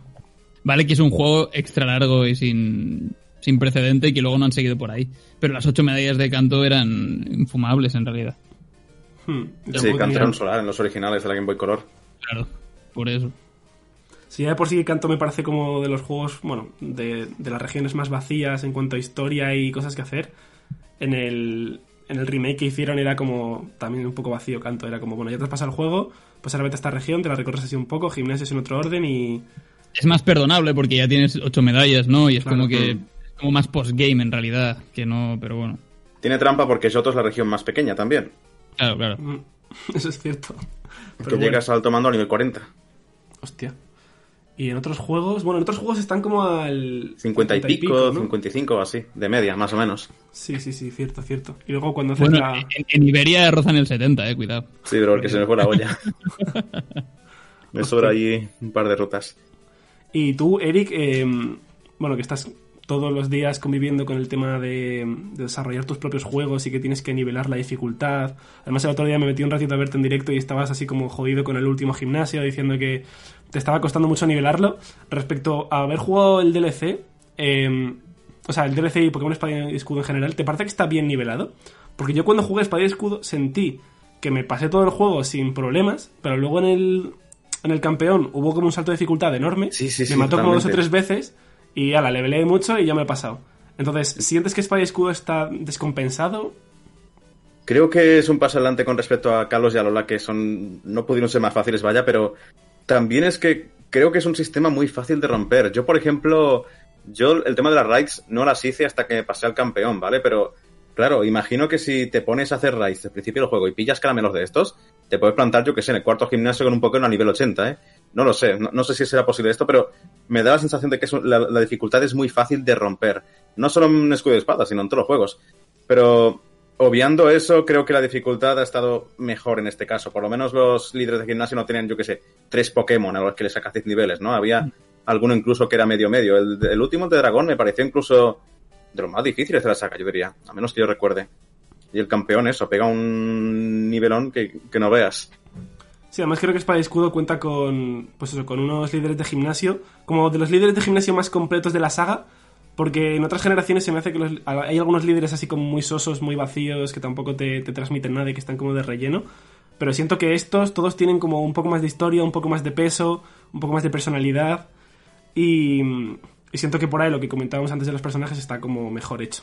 Vale que es un juego extra largo y sin, sin precedente y que luego no han seguido por ahí. Pero las ocho medallas de canto eran infumables en realidad. Hmm, Sí, Canto era un solar en los originales de la Game Boy Color. Claro, por eso. Si ya de por sí Canto me parece como de los juegos, bueno, de, de las regiones más vacías en cuanto a historia y cosas que hacer, en el, en el remake que hicieron era como también un poco vacío Canto. Era como, bueno, ya te has pasado el juego, pues ahora vete a esta región, te la recorres así un poco, gimnasios en otro orden y... Es más perdonable porque ya tienes ocho medallas, ¿no? Y es Claro, como que... Es como más postgame en realidad, que no... Pero bueno. Tiene trampa porque Johto es la región más pequeña también. Claro, claro. mm, Eso es cierto. Que Pero bueno, llegas al tomando a nivel 40. hostia. Y en otros juegos, bueno, en otros juegos están como al... 50 y pico, ¿no? 55 o así, de media, más o menos. Sí, sí, sí, cierto, cierto. Y luego cuando haces Bueno, la... en, en Iberia rozan el 70, eh, cuidado. Sí, pero el que se me fue la olla. me sobra ahí un par de rutas. Y tú, Eric, eh, bueno, que estás todos los días conviviendo con el tema de, de, desarrollar tus propios juegos y que tienes que nivelar la dificultad. Además, el otro día me metí un ratito a verte en directo y estabas así como jodido con el último gimnasio, diciendo que te estaba costando mucho nivelarlo. Respecto a haber jugado el DLC, eh, o sea, el DLC y Pokémon Espada y Escudo en general, ¿te parece que está bien nivelado? Porque yo cuando jugué Espada y Escudo sentí que me pasé todo el juego sin problemas, pero luego en el, en el campeón hubo como un salto de dificultad enorme. Sí, sí, sí, me mató como dos o totalmente. tres veces y ya la levelé mucho y ya me he pasado. Entonces, ¿sientes que Espada y Escudo está descompensado? Creo que es un paso adelante con respecto a Carlos y a Lola, que son no pudieron ser más fáciles, vaya, pero también es que creo que es un sistema muy fácil de romper. Yo, por ejemplo, yo el tema de las raids no las hice hasta que pasé al campeón, ¿vale? Pero, claro, imagino que si te pones a hacer raids al principio del juego y pillas caramelos de estos, te puedes plantar, yo que sé, en el cuarto gimnasio con un Pokémon a nivel 80, ¿eh? No lo sé, no, sé si será posible esto, pero me da la sensación de que es un- la, dificultad es muy fácil de romper. No solo en escudo y espada, sino en todos los juegos. Pero obviando eso, creo que la dificultad ha estado mejor en este caso. Por lo menos los líderes de gimnasio no tenían, yo que sé, tres Pokémon a los que les sacas 10 niveles, ¿no? Había alguno incluso que era medio medio. El, el último de dragón me pareció incluso de los más difíciles de la saga, yo diría. A menos que yo recuerde. Y el campeón, eso, pega un nivelón que, que no veas. Sí, además creo que Espada y Escudo cuenta con, pues eso, con unos líderes de gimnasio, como de los líderes de gimnasio más completos de la saga, porque en otras generaciones se me hace que los- hay algunos líderes así como muy sosos, muy vacíos, que tampoco te, te transmiten nada y que están como de relleno. Pero siento que estos todos tienen como un poco más de historia, un poco más de peso, un poco más de personalidad. Y, y siento que por ahí lo que comentábamos antes de los personajes está como mejor hecho.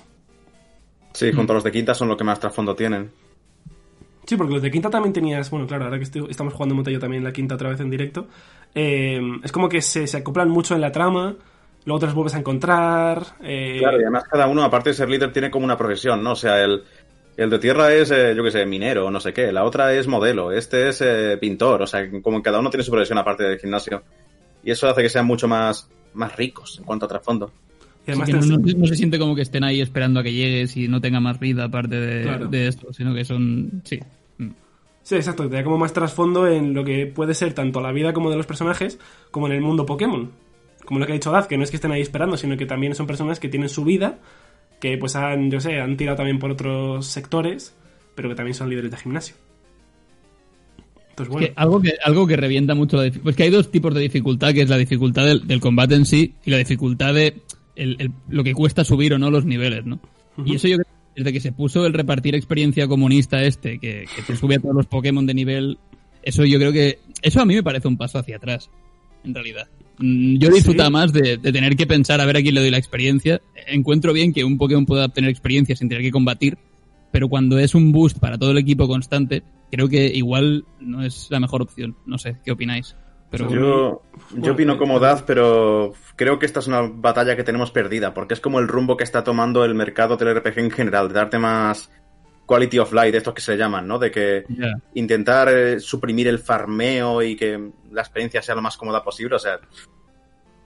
Sí, junto a los de quinta son los que más trasfondo tienen. Sí, porque los de quinta también tenías, bueno, claro, ahora que estoy- estamos jugando Montello también la quinta otra vez en directo, eh, es como que se, se acoplan mucho en la trama, luego te los vuelves a encontrar. eh, Claro, y además cada uno, aparte de ser líder, tiene como una profesión, ¿no? O sea, el, el de tierra es, eh, yo qué sé, minero, no sé qué. La otra es modelo, este es eh, pintor. O sea, como cada uno tiene su profesión aparte del gimnasio. Y eso hace que sean mucho más, más ricos en cuanto a trasfondo. y además no se siente como que estén ahí esperando a que llegues y no tenga más vida aparte de, Claro. de esto, sino que son... Sí. Mm. Sí, exacto, te da como más trasfondo en lo que puede ser tanto la vida como de los personajes, como en el mundo Pokémon. Como lo que ha dicho Daz, que no es que estén ahí esperando, sino que también son personas que tienen su vida, que pues han, yo sé, han tirado también por otros sectores, pero que también son líderes de gimnasio. Entonces, bueno. Que algo, que, algo que revienta mucho la dificultad. Pues que hay dos tipos de dificultad, que es la dificultad del, del combate en sí y la dificultad de el- el- lo que cuesta subir o no los niveles, ¿no? Y eso yo creo que desde que se puso el repartir experiencia comunista este, que, que te sube a todos los Pokémon de nivel, eso yo creo que... Eso a mí me parece un paso hacia atrás, en realidad. Mm, Yo disfruto Sí. más de, de tener que pensar a ver a quién le doy la experiencia. Encuentro bien que un Pokémon pueda obtener experiencia sin tener que combatir, pero cuando es un boost para todo el equipo constante, creo que igual no es la mejor opción. No sé, ¿qué opináis? Pero Yo, yo opino como Daz, pero creo que esta es una batalla que tenemos perdida, porque es como el rumbo que está tomando el mercado del RPG en general, de darte más quality of life, de estos que se llaman, ¿no? De que intentar eh, suprimir el farmeo y que la experiencia sea lo más cómoda posible, o sea...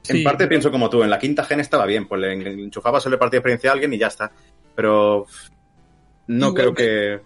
En Sí. parte pienso como tú, en la quinta gen estaba bien, pues le enchufabas el repartir experiencia a alguien y ya está. Pero no Igual creo que...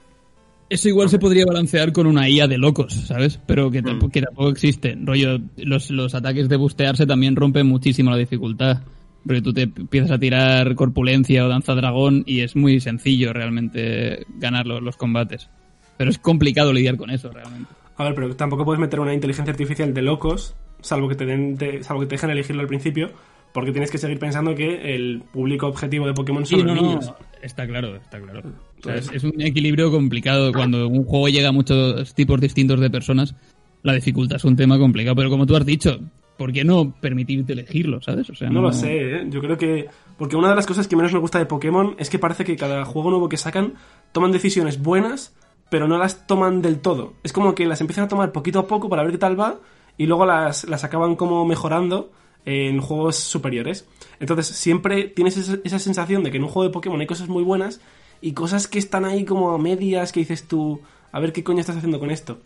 Eso igual se podría balancear con una IA de locos, ¿sabes? Pero que, tampoco, Mm. que tampoco existe. Rollo, los, los ataques de bustearse también rompen muchísimo la dificultad. Porque tú te empiezas a tirar corpulencia o danza dragón y es muy sencillo realmente ganar los, los combates. Pero es complicado lidiar con eso realmente. A ver, pero tampoco puedes meter una inteligencia artificial de locos, salvo que te den, te- salvo que te dejen elegirlo al principio, porque tienes que seguir pensando que el público objetivo de Pokémon son Sí, los no, no, niños. está claro, está claro. O sea, Entonces- es, es un equilibrio complicado. Cuando un juego llega a muchos tipos distintos de personas, la dificultad es un tema complicado. Pero como tú has dicho, ¿por qué no permitirte elegirlo, sabes? O sea, No lo sé, ¿eh? yo creo que... Porque una de las cosas que menos me gusta de Pokémon es que parece que cada juego nuevo que sacan toman decisiones buenas, pero no las toman del todo. Es como que las empiezan a tomar poquito a poco para ver qué tal va y luego las, las acaban como mejorando en juegos superiores. Entonces siempre tienes esa, esa sensación de que en un juego de Pokémon hay cosas muy buenas y cosas que están ahí como a medias que dices tú, a ver qué coño estás haciendo con esto.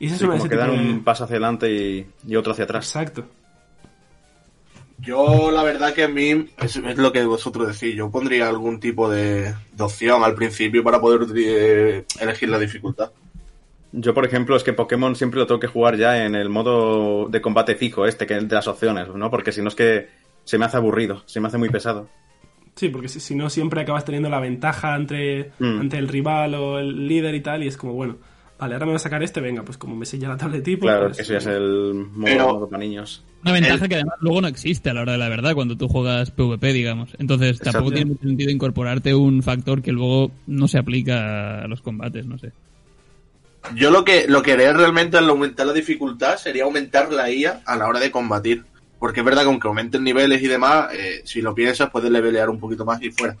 Y esa es Sí, una de como que dan un paso hacia adelante y, y otro hacia atrás. Exacto. Yo, la verdad que a mí, es, es lo que vosotros decís, yo pondría algún tipo de, de opción al principio para poder eh, elegir la dificultad. Yo, por ejemplo, es que Pokémon siempre lo tengo que jugar ya en el modo de combate fijo, este, que es de las opciones, ¿no? Porque si no es que se me hace aburrido, se me hace muy pesado. Sí, porque si, si no siempre acabas teniendo la ventaja entre, Mm. ante el rival o el líder y tal, y es como, bueno, vale, ahora me voy a sacar este, venga, pues como me sella la tablet tipo. Claro, pues, que eso ya es el modo, Pero- modo para niños. Una ventaja El- que además luego no existe a la hora de la verdad cuando tú juegas PvP, digamos. Entonces tampoco Exacto. tiene mucho sentido incorporarte un factor que luego no se aplica a los combates, no sé. Yo lo que, lo que haría realmente al aumentar la dificultad sería aumentar la IA a la hora de combatir. Porque es verdad que aunque aumenten niveles y demás, eh, si lo piensas puedes levelear un poquito más y fuera.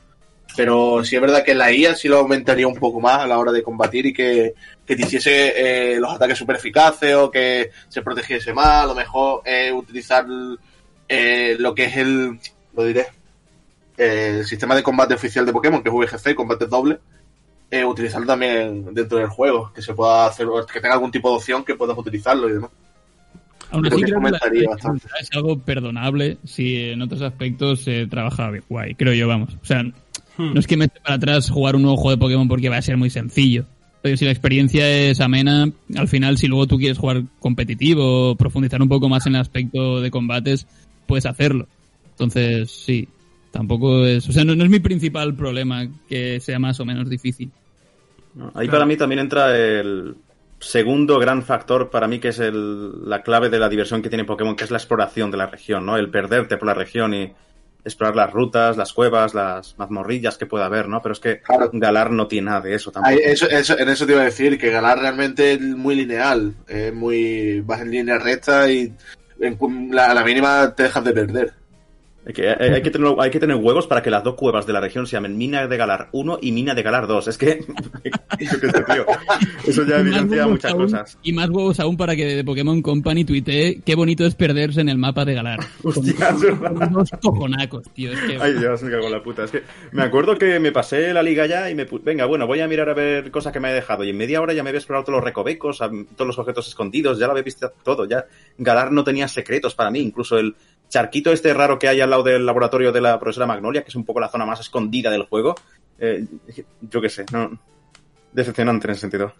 Pero sí es verdad que la IA sí lo aumentaría un poco más a la hora de combatir y que, que te hiciese eh, los ataques super eficaces o que se protegiese más. A lo mejor eh, utilizar eh, lo que es el, lo diré, eh, el sistema de combate oficial de Pokémon, que es VGC, combate doble, eh, utilizarlo también dentro del juego, que se pueda hacer, que tenga algún tipo de opción que puedas utilizarlo y demás. Aún así, creo que la- es algo perdonable si en otros aspectos se trabaja bien guay, creo yo, vamos. O sea, Hmm. no es que me eche para atrás jugar un nuevo juego de Pokémon porque va a ser muy sencillo. Pero si la experiencia es amena, al final, si luego tú quieres jugar competitivo, profundizar un poco más en el aspecto de combates, puedes hacerlo. Entonces, sí, tampoco es. O sea, no, no es mi principal problema que sea más o menos difícil. Ahí Claro. para mí también entra el segundo gran factor para mí que es el- la clave de la diversión que tiene Pokémon, que es la exploración de la región, ¿no? El perderte por la región y explorar las rutas, las cuevas, las mazmorrillas que pueda haber, ¿no? Pero es que Claro. Galar no tiene nada de eso tampoco. Ay, eso, eso- en eso te iba a decir, que Galar realmente es muy lineal, es muy, vas en línea recta y en la, a la mínima te dejas de perder. Hay que, hay, hay que tener, hay que tener huevos para que las dos cuevas de la región se llamen Mina de Galar 1 y Mina de Galar 2. Es que, sé, tío. Eso ya evidencia muchas aún- cosas. Y más huevos aún para que de Pokémon Company tuitee qué bonito es perderse en el mapa de Galar. Hostia. Con unos cojonacos, tío. Es que, Ay, Dios, me cago en la puta. Es que me acuerdo que me pasé la liga ya y me venga, bueno, voy a mirar a ver cosas que me he dejado. Y en media hora ya me había explorado todos los recovecos, todos los objetos escondidos, ya lo había visto todo. Ya Galar no tenía secretos para mí, incluso el charquito este raro que hay al lado del laboratorio de la profesora Magnolia, que es un poco la zona más escondida del juego. eh, yo qué sé, no. Decepcionante en ese sentido.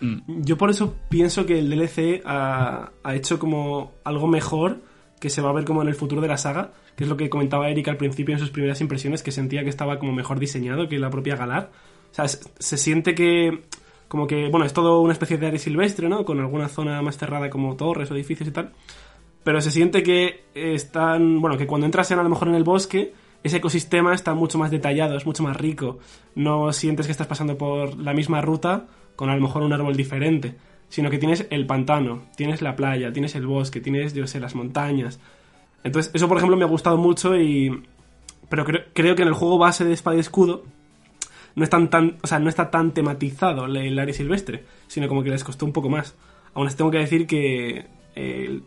mm. Yo por eso pienso que el DLC ha, ha hecho como algo mejor que se va a ver como en el futuro de la saga, que es lo que comentaba Eric al principio en sus primeras impresiones, que sentía que estaba como mejor diseñado que la propia Galar. O sea, se, se siente que como que, bueno, es todo una especie de área silvestre, ¿no? Con alguna zona más cerrada como torres o edificios y tal. Pero se siente que están, bueno, que cuando entras en, a lo mejor en el bosque, ese ecosistema está mucho más detallado, es mucho más rico. No sientes que estás pasando por la misma ruta con a lo mejor un árbol diferente, sino que tienes el pantano, tienes la playa, tienes el bosque, tienes, yo sé, las montañas. Entonces, eso por ejemplo me ha gustado mucho y... Pero creo, creo que en el juego base de Espada y Escudo no, están tan, o sea, no está tan tematizado el, el área silvestre, sino como que les costó un poco más. Aún así tengo que decir que... eh,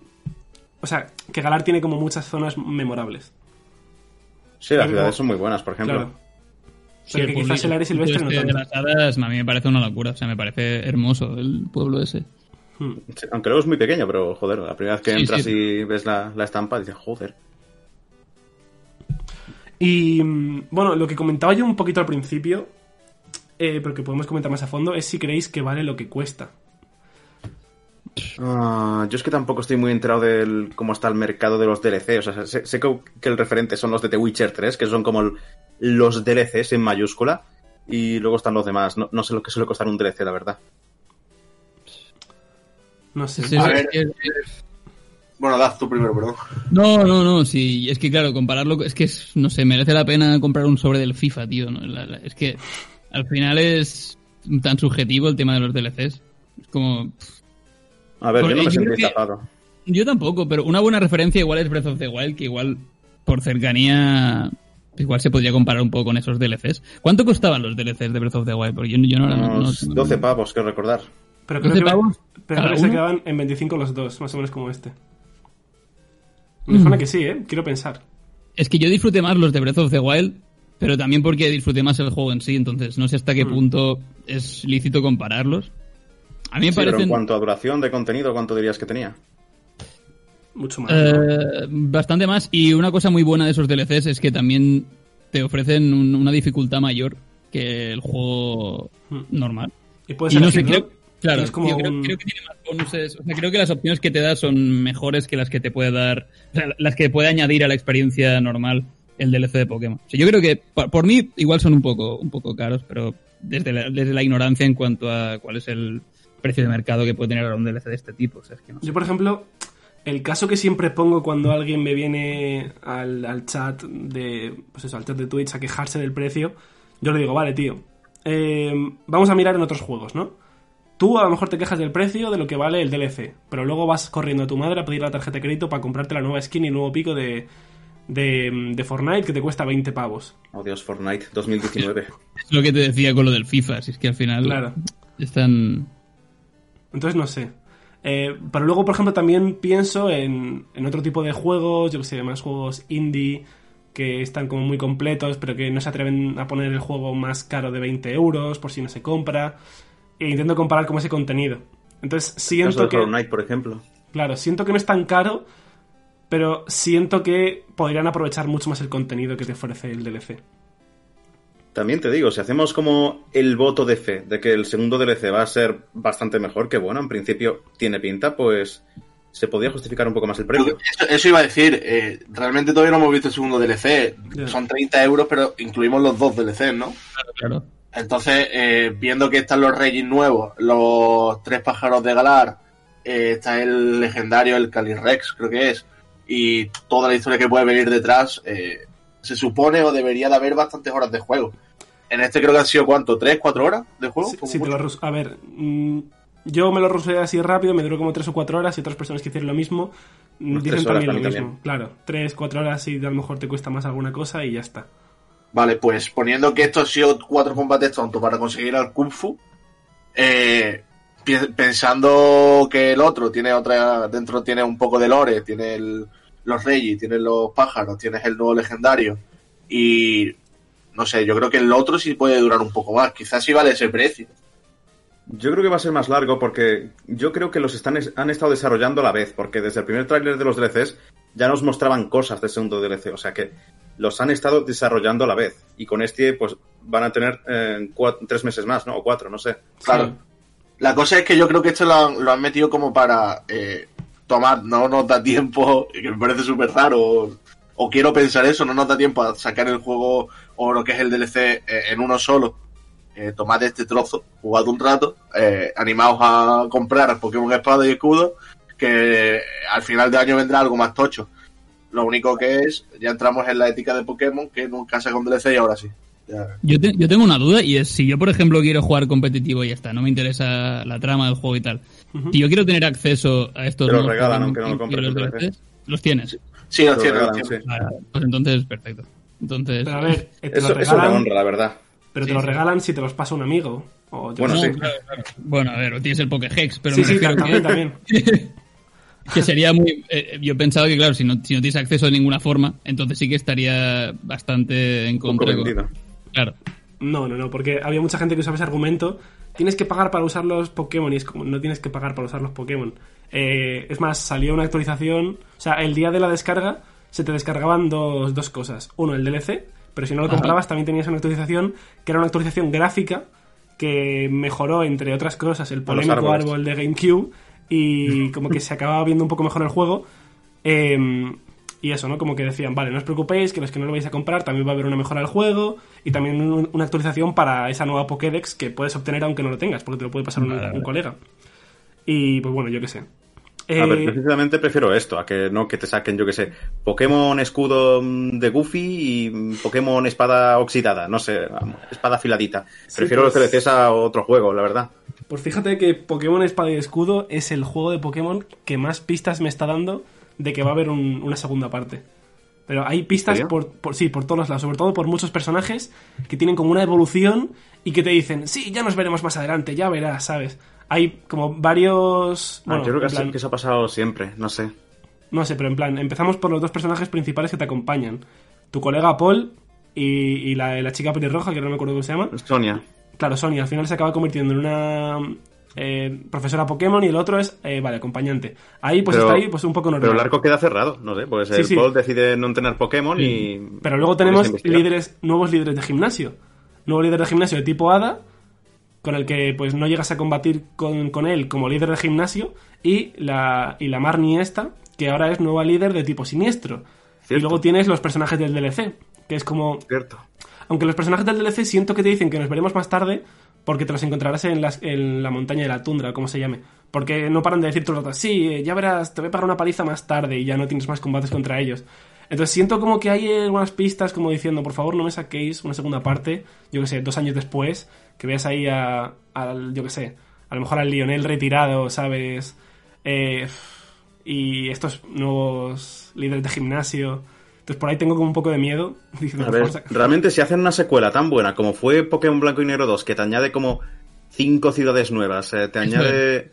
o sea, que Galar tiene como muchas zonas memorables. Sí, las ciudades son muy buenas, por ejemplo. Claro. Pero que quizás el área silvestre no este de tanto. las hadas a mí me parece una locura. O sea, me parece hermoso el pueblo ese. Hmm. Sí, Aunque luego es muy pequeño, pero joder, la primera vez que Sí, entras sí. y ves la, la estampa, dices, joder. Y bueno, lo que comentaba yo un poquito al principio, eh, pero que podemos comentar más a fondo, es si creéis que vale lo que cuesta. Ah, yo es que tampoco estoy muy enterado de cómo está el mercado de los DLC. O sea, sé, sé que, que el referente son los de The Witcher 3, que son como el- los DLCs en mayúscula. Y luego están los demás. No, no sé lo que suele costar un DLC, la verdad. No sé. Sí, A sí, ver. es que- Bueno, das tú primero, perdón. No, no, no, sí. Es que claro, compararlo, es que es- no sé, merece la pena comprar un sobre del FIFA, tío. ¿no? La- la- es que al final es tan subjetivo el tema de los DLCs. Es como. A ver, Porque yo no me yo sentí creo estafado. Yo tampoco, pero una buena referencia igual es Breath of the Wild, que igual por cercanía. Igual se podría comparar un poco con esos DLCs. ¿Cuánto costaban los DLCs de Breath of the Wild? Porque yo, yo no, no- no- 12 pavos, quiero recordar. Pero creo 12 que, pavos pero creo que se uno. quedaban en 25 los dos, más o menos como este. Me Mm. suena que sí, ¿eh? Quiero pensar. Es que yo disfruté más los de Breath of the Wild, pero también porque disfruté más el juego en sí, entonces no sé hasta qué Mm. punto es lícito compararlos. A mí me Sí, pero en cuanto a duración de contenido, ¿cuánto dirías que tenía? Mucho más. ¿no? eh, bastante más. Y una cosa muy buena de esos DLCs es que también te ofrecen un- una dificultad mayor que el juego Mm. normal. Y puedes y no Claro, como yo creo, un- creo que tiene más bonuses. O sea, creo que las opciones que te da son mejores que las que te puede dar. O sea, las que puede añadir a la experiencia normal el DLC de Pokémon. O sea, yo creo que por, por mí igual son un poco, un poco caros, pero desde la, desde la ignorancia en cuanto a cuál es el precio de mercado que puede tener ahora un DLC de este tipo. O sea, es que no sé. Yo, por ejemplo, el caso que siempre pongo cuando alguien me viene al, al chat de. Pues eso, al chat de Twitch a quejarse del precio, yo le digo, vale, tío. eh, vamos a mirar en otros juegos, ¿no? Tú a lo mejor te quejas del precio de lo que vale el DLC, pero luego vas corriendo a tu madre a pedir la tarjeta de crédito para comprarte la nueva skin y el nuevo pico de, de, de Fortnite que te cuesta 20 pavos. Oh Dios, Fortnite 2019. Es lo que te decía con lo del FIFA, si es que al final Claro. están... Entonces no sé. Eh, pero luego, por ejemplo, también pienso en, en otro tipo de juegos, yo que sé, más juegos indie que están como muy completos, pero que no se atreven a poner el juego más caro de 20 euros por si no se compra. E intento comparar como ese contenido. Entonces siento que... Fortnite, por ejemplo. Claro, siento que no es tan caro, pero siento que podrían aprovechar mucho más el contenido que te ofrece el DLC. También te digo, si hacemos como el voto de fe de que el segundo DLC va a ser bastante mejor, que bueno, en principio tiene pinta, pues se podría justificar un poco más el precio. Eso, eso iba a decir, eh, realmente todavía no hemos visto el segundo DLC. Son 30 euros, pero incluimos los dos DLC, ¿no? Claro. Entonces, eh, viendo que están los Regis nuevos, los tres pájaros de Galar, eh, está el legendario, el Calyrex, creo que es, y toda la historia que puede venir detrás, eh, se supone o debería de haber bastantes horas de juego. En este creo que han sido, ¿cuánto? ¿Tres, cuatro horas de juego? Te lo a ver, mm, yo me lo rusé así rápido, me duró como 3 o 4 horas y otras personas que hicieron lo mismo mm, Unas dicen tres también lo mismo. Claro, 3, 4 horas y a lo mejor te cuesta más alguna cosa y ya está. Vale, pues poniendo que esto ha sido cuatro combates tontos para conseguir al Kung Fu, eh, pensando que el otro tiene otra, dentro tiene un poco de lore, tiene el- los Regis, tiene los pájaros, tienes el nuevo legendario y no sé, yo creo que el otro sí puede durar un poco más, quizás sí vale ese precio. Yo creo que va a ser más largo porque yo creo que los están, han estado desarrollando a la vez, porque desde el primer tráiler de los DLCs ya nos mostraban cosas del segundo DLC, o sea que los han estado desarrollando a la vez. Y con este, pues van a tener eh, tres meses más, ¿no? O cuatro, no sé. Claro. Sí. La cosa es que yo creo que esto lo han, lo han metido como para eh, tomar, no nos da tiempo, que me parece súper raro, o, quiero pensar eso, no nos da tiempo a sacar el juego o lo que es el DLC eh, en uno solo. Eh, tomad este trozo, jugad un rato, eh, animaos a comprar Pokémon Espada y Escudo, que al final de año vendrá algo más tocho. Lo único que es, ya entramos en la ética de Pokémon, que nunca saca un DLC y ahora sí. Yo, te- yo tengo una duda y es si yo, por ejemplo, quiero jugar competitivo y ya está, no me interesa la trama del juego y tal. Ujú. Si yo quiero tener acceso a estos Te lo nuevos regalan, aunque no lo compres los DLC. DLCs, los tienes. Sí, sí. Ah, Pues entonces, perfecto. Entonces, Pero a ver, eh, te Eso, lo eso regalan, honra, la verdad. pero te Sí, lo sí. regalan si te los pasa un amigo. O yo Bueno, sí. claro, claro. Bueno, a ver, tienes el Pokéhex, pero sí, me sí, refiero también, que, también. que sería muy... eh, yo pensaba que, claro, si no, si no tienes acceso de ninguna forma, entonces sí que estaría bastante en contra. con-. Claro. No, no, no, porque había mucha gente que usaba ese argumento. Tienes que pagar para usar los Pokémon y es como, no tienes que pagar para usar los Pokémon. Eh, es más, salió una actualización, o sea, el día de la descarga se te descargaban dos, dos cosas. Uno, el DLC, pero si no lo Ajá. comprabas también tenías una actualización que era una actualización gráfica que mejoró, entre otras cosas, el polémico árbol de GameCube y como que se acababa viendo un poco mejor el juego. Eh, y eso, ¿no? Como que decían, vale, no os preocupéis, que los que no lo vais a comprar también va a haber una mejora al juego y también un- una actualización para esa nueva Pokédex que puedes obtener aunque no lo tengas, porque te lo puede pasar un, Vale, vale. un colega. Y pues bueno, yo qué sé. A ver, Eh, precisamente prefiero esto, a que no que te saquen, yo que sé, Pokémon escudo mm, de Goofy y Pokémon espada oxidada, no sé, espada afiladita. Sí, Prefiero pues- los DLCs a otro juego, la verdad. Pues fíjate que Pokémon Espada y Escudo es el juego de Pokémon que más pistas me está dando de que va a haber un- una segunda parte. Pero hay pistas por, por- sí, por todos lados, sobre todo por muchos personajes que tienen como una evolución y que te dicen, sí, ya nos veremos más adelante, ya verás, ¿sabes? Hay como varios... Ah, Bueno, yo creo que, plan- que eso ha pasado siempre, no sé. no sé, pero en plan, empezamos por los dos personajes principales que te acompañan. Tu colega Paul y, y la, la chica pelirroja, que no me acuerdo cómo se llama. Sonia. Claro, Sonia al final se acaba convirtiendo en una eh, profesora Pokémon y el otro es, eh, vale, acompañante. Ahí pues Pero- está ahí pues un poco normal. Pero el arco queda cerrado, no sé, pues Sí, el sí. Paul decide no tener Pokémon y... Pero luego tenemos líderes, nuevos líderes de gimnasio. Nuevo líder de gimnasio de tipo Hada con el que pues no llegas a combatir con, con él como líder de gimnasio, y la, y la Marnie esta, que ahora es nueva líder de tipo siniestro. Y luego tienes los personajes del DLC, que es como... Cierto. Aunque los personajes del DLC siento que te dicen que nos veremos más tarde porque te los encontrarás en, en la montaña de la tundra, como se llame. Porque no paran de decir todo el sí, eh, ya verás, te voy a pagar una paliza más tarde y ya no tienes más combates contra ellos. Entonces siento como que hay algunas pistas como diciendo, por favor no me saquéis una segunda parte, yo que sé, dos años después, que veas ahí a, yo que sé, a lo mejor al Lionel retirado, ¿sabes? Eh, y estos nuevos líderes de gimnasio. Entonces por ahí tengo como un poco de miedo. diciendo, A ver, realmente si hacen una secuela tan buena como fue Pokémon Blanco y Negro 2, que te añade como cinco ciudades nuevas, eh, te añade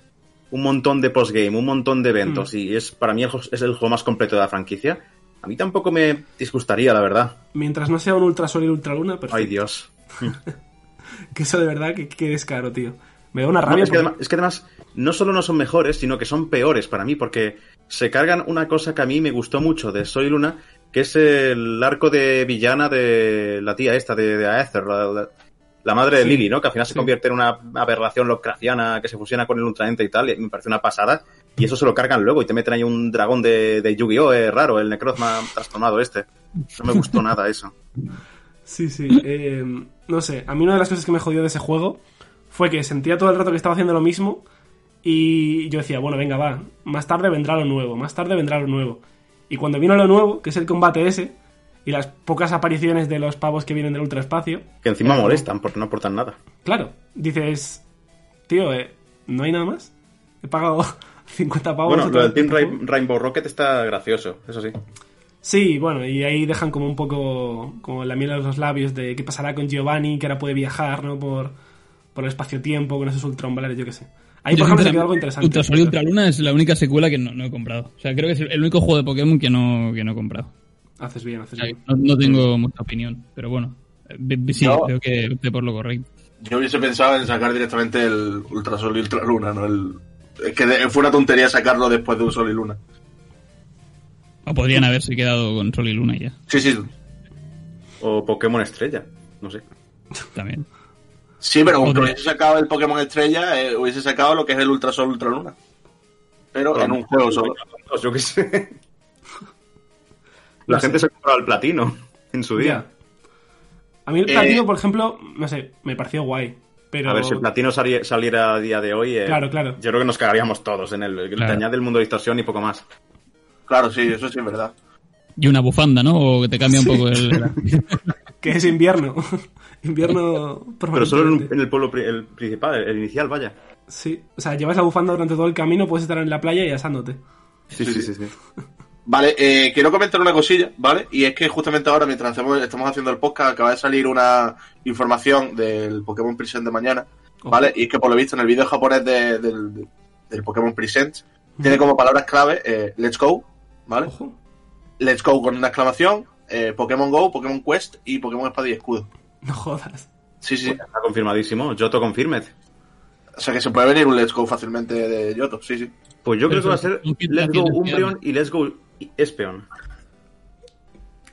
un montón de postgame, un montón de eventos, y es para mí es el juego más completo de la franquicia, a mí tampoco me disgustaría, la verdad. Mientras no sea un Ultra Sol y Ultra Luna, perfecto. Ay, Dios. Que eso de verdad que, que es caro, tío. Me da una No, rabia. es, que además, es que además no solo no son mejores, sino que son peores para mí, porque se cargan una cosa que a mí me gustó mucho de Soy Luna, que es el arco de villana de la tía esta, de, de Aether, la, madre de Sí, Lily, ¿no? Que al final se convierte en una aberración Lovecraftiana que se fusiona con el Ultraente y tal, y me parece una pasada. Y eso se lo cargan luego y te meten ahí un dragón de, de Yu-Gi-Oh! eh, raro, el Necrozma transformado este. No me gustó nada eso. Sí, sí. eh, no sé, a mí una de las cosas que me jodió de ese juego fue que sentía todo el rato que estaba haciendo lo mismo y yo decía, bueno, venga, va, más tarde vendrá lo nuevo, más tarde vendrá lo nuevo. Y cuando vino lo nuevo, que es el combate ese, y las pocas apariciones de los pavos que vienen del ultraespacio, Que encima molestan porque no aportan nada. claro, dices, tío, eh, ¿no hay nada más? He pagado 50 pavos. Bueno, lo del Team Rain-. Rainbow Rocket está gracioso, eso sí. Sí, bueno, y ahí dejan como un poco como la miel a los labios de qué pasará con Giovanni, que ahora puede viajar, ¿no? Por, por el espacio-tiempo con esos ultraombalares, yo qué sé. Ahí, por ejemplo, se quedó algo interesante. Ultra Sol y Ultra Luna es la única secuela que no, no he comprado. O sea, creo que es el único juego de Pokémon que no, que no he comprado. Haces bien, haces bien. no, no tengo mucha opinión, pero bueno. eh, Sí, Yo- creo que opté por lo correcto. Yo hubiese pensado en sacar directamente el Ultrasol y Ultraluna, ¿no? El... Es que fue una tontería sacarlo después de un Sol y Luna. O podrían haberse quedado con Sol y Luna ya, Sí, sí. O Pokémon Estrella, no sé. también. Sí, pero aunque hubiese sacado el Pokémon Estrella, eh, hubiese sacado lo que es el Ultrasol Ultraluna. Pero en un juego solo. Yo qué sé. La No gente sé. se compraba el platino en su día. Ya. A mí el Eh, platino, por ejemplo, no sé, me pareció guay. Pero... A ver, si el platino sali- saliera a día de hoy, eh, Claro, claro. yo creo que nos cagaríamos todos en el, el Claro. te añade el mundo de distorsión y poco más. Claro, sí, eso sí es verdad. Y una bufanda, ¿no? O que te cambia un Sí. poco el... Que es invierno. invierno Pero solo en, un- permanentemente. en el pueblo pri- el principal, el, inicial, vaya. Sí, o sea, llevas la bufanda durante todo el camino, puedes estar en la playa y asándote. Sí, sí, sí. sí. Vale, eh, quiero comentar una cosilla, ¿vale? Y es que justamente ahora, mientras hacemos- estamos haciendo el podcast, acaba de salir una información del Pokémon Present de mañana, ¿vale? Y es que por lo visto en el vídeo japonés de- del, del Pokémon Present tiene como palabras clave eh, Let's Go, ¿vale? Ojo. Let's Go con una exclamación, eh, Pokémon Go, Pokémon Quest y Pokémon Espada y Escudo. No jodas. Sí, sí. Está confirmadísimo. Yoto confirmed. O sea que se puede venir un Let's Go fácilmente de Yoto, sí, sí. Pues yo Pero creo que va a ser Let's Go. Umbreon y Let's Go Espeon.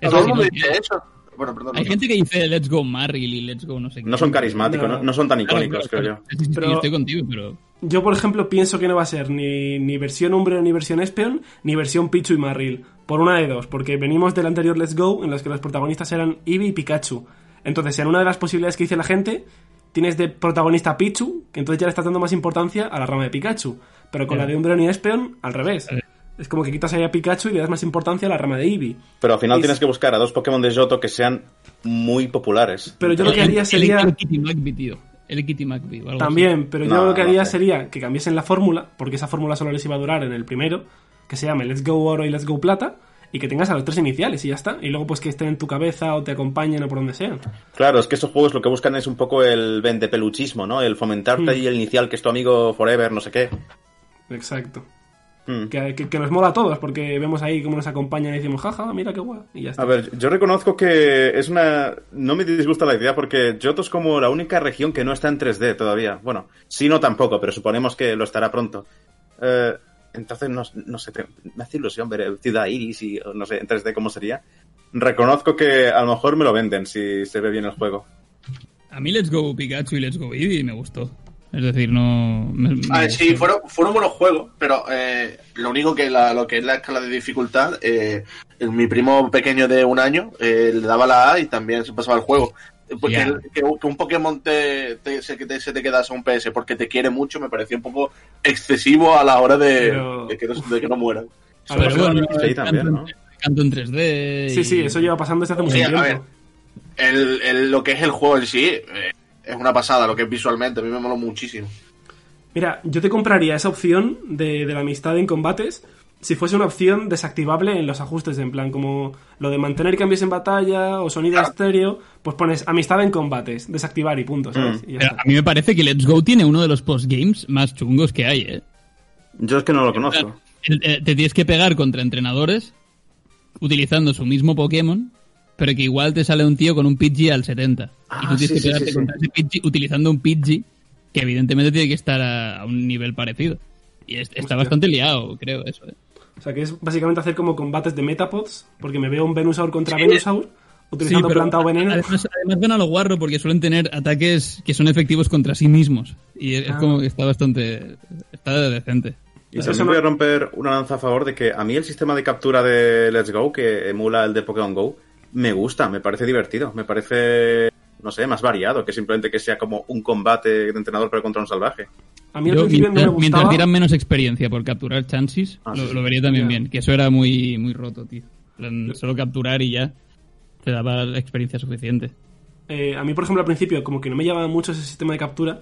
Todo el dice eso. Bueno, perdón. Hay no. gente que dice Let's Go Marril y Let's Go no sé qué. No son carismáticos, No. no, no son tan icónicos, claro, creo claro. yo. Pero- estoy contigo, pero... Yo, por ejemplo, pienso que no va a ser ni, ni versión Umbreon ni versión Espeon, ni versión Pichu y Marril. Por una de dos, porque venimos del anterior Let's Go, en los que los protagonistas eran Eevee y Pikachu. Entonces, en una de las posibilidades que dice la gente, tienes de protagonista a Pichu, que entonces ya le estás dando más importancia a la rama de Pikachu. Pero con la de Umbreon y Espeon, al revés. Eh. Es como que quitas ahí a Pikachu y le das más importancia a la rama de Eevee. Pero al final Y- tienes que buscar a dos Pokémon de Yoto que sean muy populares. Pero yo lo que haría el- sería... El Kitty McBee, tío. El Kitty McBee o algo También, pero yo No, lo que no haría sé. sería que cambiesen la fórmula, porque esa fórmula solo les iba a durar en el primero, que se llame Let's Go Oro y Let's Go Plata, y que tengas a los tres iniciales y ya está. Y luego pues que estén en tu cabeza o te acompañen o por donde sean. Claro, es que esos juegos lo que buscan es un poco el vendepeluchismo, ¿no? El fomentarte Hmm. ahí el inicial que es tu amigo forever, no sé qué. Exacto. Hmm. Que, que- que nos mola a todos, porque vemos ahí cómo nos acompañan y decimos, jaja, mira qué guay. Y ya está. A ver, yo reconozco que es una... No me disgusta la idea porque Yoto es como la única región que no está en 3D todavía. Bueno, sí no tampoco, pero suponemos que lo estará pronto. Eh, entonces, no, no sé, me hace ilusión ver Ciudad Iris y no sé, en 3D cómo sería. Reconozco que a lo mejor me lo venden si se ve bien el juego. A mí Let's Go Pikachu y Let's Go Eevee me gustó. Es decir, no... me- me A ver, sí, fueron, fueron buenos juegos, pero eh, lo único que la, lo que es la escala de dificultad, eh, mi primo pequeño de un año eh, le daba la A y también se pasaba el juego. Porque Ya. el- que, que un Pokémon te, te- se, te, se te quedase a un PS porque te quiere mucho me pareció un poco excesivo a la hora de, Pero- de que, no, de que no mueran. A ver, bueno, Sí, el también, canto, ¿no? canto en 3D. Sí, y- sí, eso lleva pasando desde hace mucho Sí, a tiempo. ver. El, el- lo que es el juego en sí eh, es una pasada, lo que es visualmente, a mí me moló muchísimo. Mira, yo te compraría esa opción de, de la amistad en combates si fuese una opción desactivable en los ajustes, en plan como lo de mantener cambios en batalla o sonido Claro. estéreo, pues pones amistad en combates, desactivar y punto, ¿sabes? Mm. Y ya Pero está. a mí me parece que Let's Go tiene uno de los postgames más chungos que hay, ¿eh? Yo es que no lo conozco. Eh, Te tienes que pegar contra entrenadores utilizando su mismo Pokémon, pero que igual te sale un tío con un Pidgey al 70. y Ah, tú tienes sí, que pegarte sí, sí. contra ese Pidgey utilizando un Pidgey que evidentemente tiene que estar a, a un nivel parecido. Y es- está Hostia. bastante liado, creo, eso. ¿eh? O sea, que es básicamente hacer como combates de Metapods, porque me veo un Venusaur contra Sí. Venusaur, utilizando planta o veneno. Además, además van a lo guarro porque suelen tener ataques que son efectivos contra sí mismos. Y es Ah. como que está bastante... Está decente. Y Eso también voy a romper una lanza a favor de que a mí el sistema de captura de Let's Go, que emula el de Pokémon Go, me gusta, me parece divertido, me parece, no sé, más variado que simplemente que sea como un combate de entrenador pero contra un salvaje. A mí al Yo, principio me mientras, mientras gustaba. dieran menos experiencia por capturar chances, Ah, lo, sí, sí. lo vería también bien. Que eso era muy, muy roto, tío. En plan, Solo capturar y ya te daba la experiencia suficiente. Eh, a mí, por ejemplo, al principio como que no me llamaba mucho ese sistema de captura,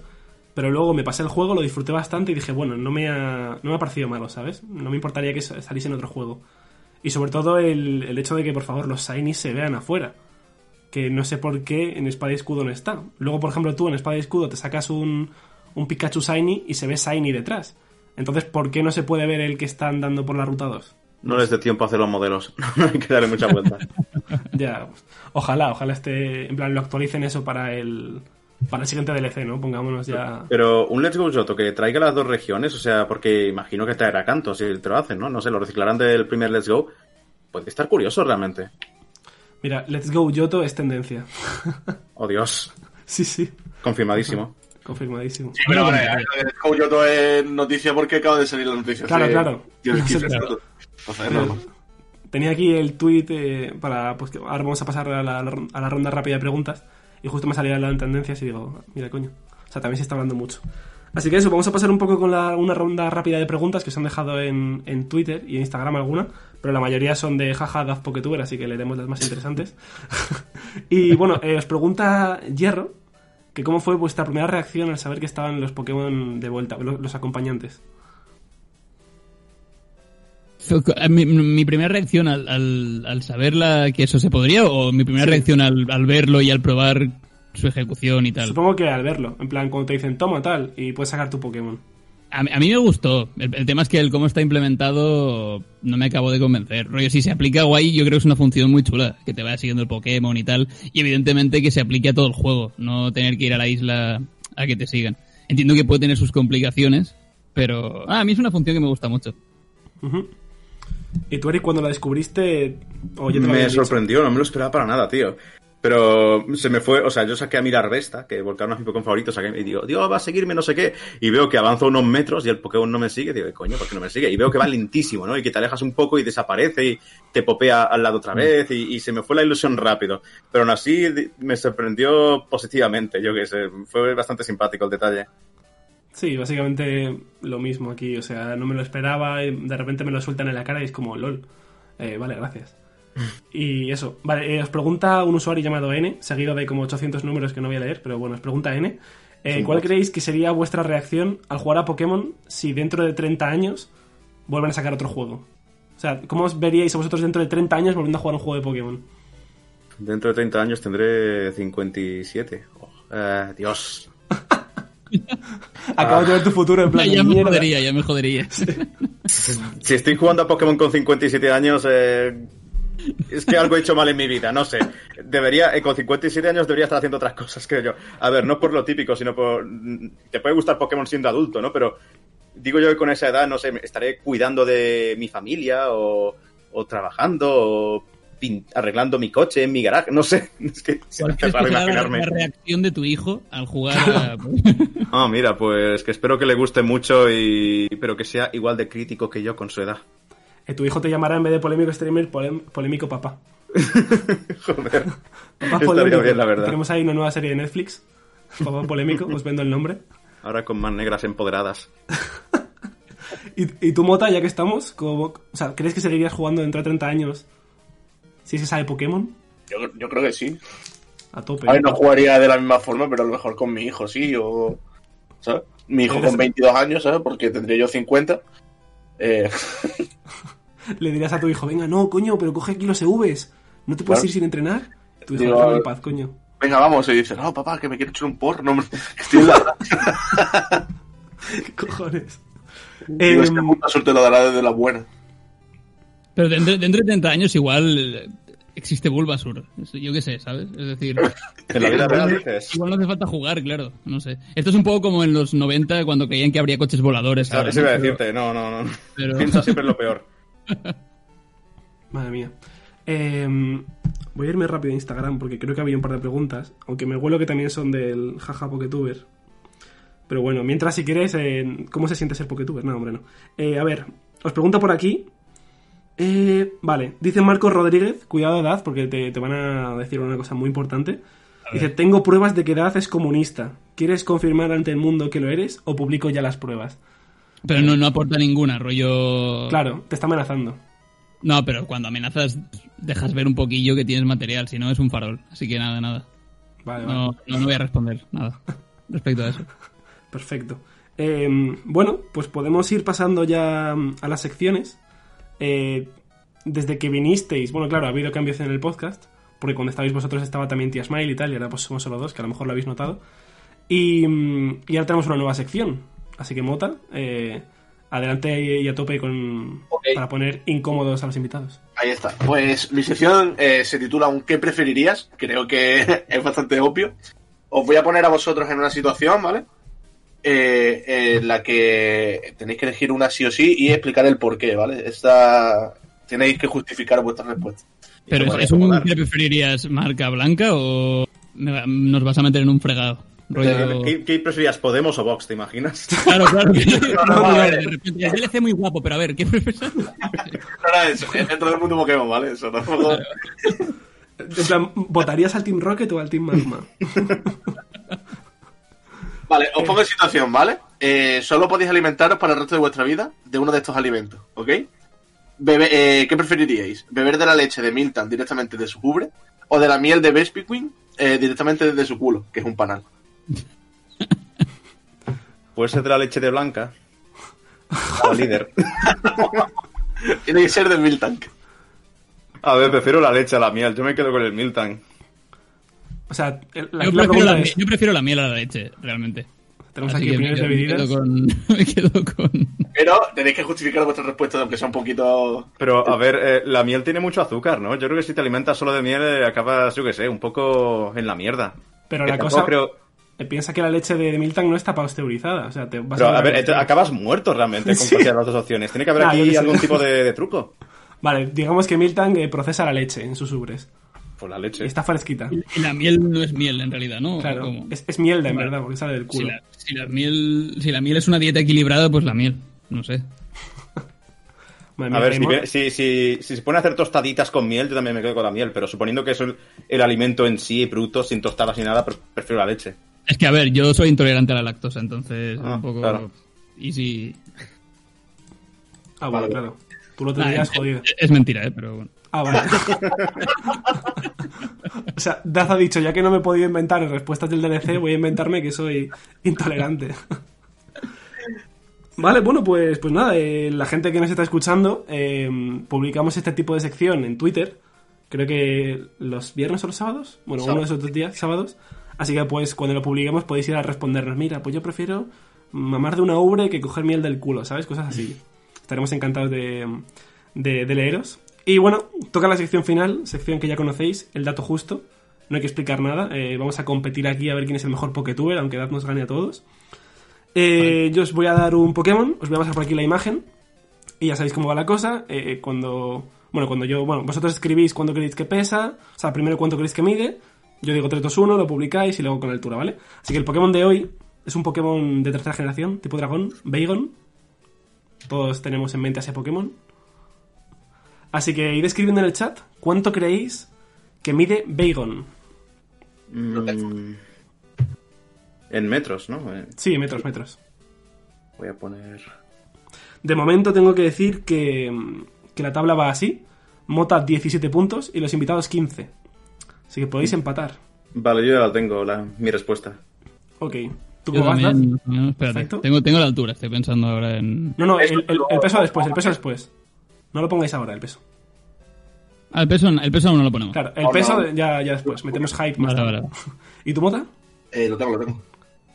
pero luego me pasé el juego, lo disfruté bastante y dije, bueno, no me ha, no me ha parecido malo, ¿sabes? No me importaría que sa- saliese en otro juego. Y sobre todo el, el hecho de que, por favor, los Shinies se vean afuera. Que no sé por qué en Espada y Escudo no está. Luego, por ejemplo, tú en Espada y Escudo te sacas un, un Pikachu Shiny y se ve Shiny detrás. Entonces, ¿por qué no se puede ver el que está andando por la ruta 2? No les dé tiempo a hacer los modelos, no hay que darle mucha vuelta. Ya, pues, ojalá, ojalá esté, en plan, lo actualicen eso para el, para el siguiente DLC, ¿no? Pongámonos ya... Pero un Let's Go Johto que traiga las dos regiones, o sea, porque imagino que traerá canto si te lo hacen, ¿no? No sé, lo reciclarán del primer Let's Go. Puede estar curioso realmente. Mira, Let's Go Yoto es tendencia. Oh Dios, sí, sí, confirmadísimo. confirmadísimo. Sí, pero ahora, eh, como yo todo es noticia porque acaba de salir la noticia. Claro, claro. 10, 15 Claro. minutos. Entonces, no, no. Tenía aquí el tweet eh, para. Pues que ahora vamos a pasar a la, a la ronda rápida de preguntas. Y justo me salía la en tendencias y digo, mira, coño. O sea, también se está hablando mucho. Así que eso, vamos a pasar un poco con la- una ronda rápida de preguntas que se han dejado en, en Twitter y en Instagram alguna, pero la mayoría son de jaja Daz Poketuber, así que leeremos las más interesantes. y bueno, eh, os pregunta Hierro que cómo fue vuestra primera reacción al saber que estaban los Pokémon de vuelta, los, los acompañantes. Eh, Mi, mi primera reacción al, al, al saber la- que eso se podría o mi primera Sí. reacción al, al verlo y al probar su ejecución y tal. Supongo que al verlo, en plan, cuando te dicen toma tal y puedes sacar tu Pokémon. A, mí- a mí me gustó. El, el tema es que el cómo está implementado no me acabo de convencer. Rollo, si se aplica guay, yo creo que es una función muy chula. Que te vaya siguiendo el Pokémon y tal. Y evidentemente que se aplique a todo el juego. No tener que ir a la isla a que te sigan. Entiendo que puede tener sus complicaciones. Pero ah, a mí es una función que me gusta mucho. ¿Y tú, Eric, cuando la descubriste? O ya te lo me sorprendió, no me lo esperaba para nada, tío. Pero se me fue, o sea, yo saqué a mirar Vesta, que volcaron a mi Pokémon favorito, saqué y digo, Dios, va a seguirme no sé qué. Y veo que avanzo unos metros y el Pokémon no me sigue. Digo, coño, ¿por qué no me sigue? Y veo que va lentísimo, ¿no? Y que te alejas un poco y desaparece y te popea al lado otra vez y, y se me fue la ilusión rápido. Pero aún así me sorprendió positivamente, yo que sé. Fue bastante simpático el detalle. Sí, básicamente lo mismo aquí. O sea, no me lo esperaba y de repente me lo sueltan en la cara y es como, lol. Eh, vale, gracias. Y eso. Vale, eh, os pregunta un usuario llamado N, seguido de como 800 números que no voy a leer, pero bueno, os pregunta N. eh, Sí, ¿Cuál pues. creéis que sería vuestra reacción al jugar a Pokémon si dentro de 30 años vuelven a sacar otro juego? O sea, ¿cómo os veríais a vosotros dentro de 30 años volviendo a jugar un juego de Pokémon? Dentro de 30 años tendré 57. Oh, eh, Dios. Acabo de ver tu futuro en plan ya de me jodería, ya me jodería. Si estoy jugando a Pokémon con 57 años, eh, es que algo he hecho mal en mi vida, no sé. Debería, eh, con 57 años debería estar haciendo otras cosas, creo yo. A ver, no por lo típico, sino por... mm, Te puede gustar Pokémon siendo adulto, ¿no? Pero digo yo que con esa edad, no sé, estaré cuidando de mi familia o, o trabajando o arreglando mi coche en mi garaje, no sé. Es que se me ¿Cuál hace crees que raro será la, imaginarme. la reacción de tu hijo al jugar a... Ah, mira, pues que espero que le guste mucho y pero que sea igual de crítico que yo con su edad. Eh, tu hijo te llamará en vez de polémico streamer, polémico papá. Joder. Papá polémico. bien, la verdad. Tenemos ahí una nueva serie de Netflix. Papá polémico, os vendo el nombre. Ahora con más negras empoderadas. ¿Y, y tú, Mota, ya que estamos? como- o sea, ¿crees que seguirías jugando dentro de 30 años si se sabe Pokémon? Yo, yo creo que sí. A tope. A ver, no jugaría de la misma forma, pero a lo mejor con mi hijo sí, o... ¿Sabes? Mi hijo con 22 años, ¿sabes? Porque tendría yo 50. Eh, Le dirás a tu hijo, venga, no, coño, pero coge aquí los EVs. ¿No te puedes Claro. ir sin entrenar? Tu hijo, Digo, en paz, coño. venga, vamos. Y dice, no, papá, que me quiero echar un porno. Estoy en la... ¿Qué cojones? Digo, es que Em, puta suerte lo dará desde la buena. Pero dentro, dentro de 30 años igual eh, existe Bulbasur. Yo qué sé, ¿sabes? Es decir... En la vida real igual, dices. igual no hace falta jugar, claro. No sé. Esto es un poco como en los 90 cuando creían que habría coches voladores. ahora, Eso iba a decirte, no, no, no. pero- Piensa siempre en lo peor. Madre mía. Em, voy a irme rápido a Instagram porque creo que había un par de preguntas. Aunque me huelo que también son del jaja Poketuber. Pero bueno, mientras si quieres, eh, ¿cómo se siente ser Poketuber? No, hombre, no. Eh, a ver, os pregunto por aquí. Eh, vale, dice Marcos Rodríguez, cuidado de edad porque te, te van a decir una cosa muy importante. Dice, tengo pruebas de que edad es comunista. ¿Quieres confirmar ante el mundo que lo eres o publico ya las pruebas? Pero no, no aporta ninguna, rollo... Claro, te está amenazando. No, pero cuando amenazas dejas ver un poquillo que tienes material, si no es un farol. Así que nada, nada. Vale, vale. No, no, no voy a responder nada respecto a eso. Perfecto. Eh, bueno, pues podemos ir pasando ya mm, a las secciones. Eh, desde que vinisteis, bueno, claro, ha habido cambios en el podcast, porque cuando estabais vosotros estaba también Tía Smile y tal, y ahora pues somos solo dos, que a lo mejor lo habéis notado. Y, mm, y ahora tenemos una nueva sección. Así que, Mota, eh, adelante y a tope con, para poner incómodos a los invitados. Ahí está. Pues mi sección eh, se titula ¿Un qué preferirías? Creo que es bastante obvio. Os voy a poner a vosotros en una situación, ¿vale? Eh, en la que tenéis que elegir una sí o sí y explicar el por qué, ¿vale? Esta... Tenéis que justificar vuestra respuesta. Pero ¿es, es un que preferirías marca blanca o nos vas a meter en un fregado? Rollo- ¿Qué, qué preferías, Podemos o Vox, te imaginas? Claro, claro. no, no, a no, ver. de repente, el DLC muy guapo, pero a ver, ¿qué prefieres? No era eso, es dentro del mundo Pokémon, ¿vale? Eso tampoco... En plan, ¿votarías al Team Rocket o al Team Magma? Vale, os pongo en situación, ¿vale? Eh, solo podéis alimentaros para el resto de vuestra vida de uno de estos alimentos, ¿ok? Bebe- eh, ¿Qué preferiríais? ¿Beber de la leche de Milton directamente de su cubre? ¿O de la miel de Vespiquen eh, directamente desde su culo, que es un panal? Puede ser de la leche de blanca. La líder. Tiene que ser de Milton. A ver, prefiero la leche a la miel. Yo me quedo con el Milton. O sea, el- la, Yo la prefiero la, es... yo prefiero la miel a la leche, realmente. Tenemos Así aquí que me opiniones me divididas. quedo con, me quedo con... Pero tenéis que justificar vuestra respuesta, aunque sea un poquito... Pero, a ver, eh, la miel tiene mucho azúcar, ¿no? Yo creo que si te alimentas solo de miel, eh, acabas, yo qué sé, un poco en la mierda. Pero Que la cosa... creo- Piensa que la leche de Milton no está pasteurizada. O sea, te vas Pero, a a ver, acabas muerto realmente con Sí. cualquiera de las dos opciones. Tiene que haber aquí algún tipo de, de truco. Vale, digamos que Milton eh, procesa la leche en sus ubres. Pues la leche. Está fresquita. Y la miel no es miel, en realidad, ¿no? Claro, es, en Vale. verdad, porque sale del Si culo. la, si la miel, si la miel es una dieta equilibrada, pues la miel. No sé. Madre A mía, ver, si, Raymond. si, si, si se pone a hacer tostaditas con miel, yo también me quedo con la miel. Pero suponiendo que es el, el alimento en sí, bruto, sin tostadas ni nada, pre- prefiero la leche. Es que, a ver, yo soy intolerante a la lactosa, entonces Ah, un poco... claro. Y si... Ah, bueno, Vale. claro. Tú lo tendrías es, jodido. es- es mentira, ¿eh? Pero bueno. Ah, vale. o sea, Daz ha dicho, ya que no me he podido inventar respuestas del DLC, voy a inventarme que soy intolerante. Vale, bueno, pues, pues nada, eh, la gente que nos está escuchando, eh, publicamos este tipo de sección en Twitter, creo que los viernes o los sábados, bueno, uno de esos dos días, sábados, así que pues cuando lo publiquemos podéis ir a respondernos, mira, pues yo prefiero mamar de una ubre que coger miel del culo, ¿sabes? Cosas así. Estaremos encantados de, de, de leeros. Y bueno, toca la sección final, sección que ya conocéis, el dato justo. No hay que explicar nada. eh, vamos a competir aquí a ver quién es el mejor Poketuber, aunque Dad nos gane a todos. Eh, Yo os voy a dar un Pokémon, os voy a pasar por aquí la imagen. Y ya sabéis cómo va la cosa. eh, cuando Bueno, cuando yo, bueno, vosotros escribís cuánto creéis que pesa, o sea, primero cuánto creéis que mide, yo digo 3, 2, 1, lo publicáis y luego con altura, ¿vale? Así que el Pokémon de hoy es un Pokémon de tercera generación, tipo dragón, Bagon. Todos tenemos en mente a ese Pokémon. Así que id escribiendo en el chat cuánto creéis que mide Bagon. Mm, en metros, ¿no? Eh, Sí, metros, metros. voy a poner. De momento tengo que decir que, que la tabla va así. Mota 17 puntos y los invitados 15. Así que podéis empatar. Vale, yo ya la tengo, la, mi respuesta. Ok. ¿Tú Yo también, no, espérate. Tengo, tengo la altura, estoy pensando ahora en... No, no, el, el- el peso después, el peso después. No lo pongáis ahora, el peso. Ah, el peso, el peso aún no lo ponemos. Claro, el No, peso no. ya, ya después. Metemos hype más Vale, tarde. vale. ¿Y tu mota? Eh, lo tengo, lo tengo.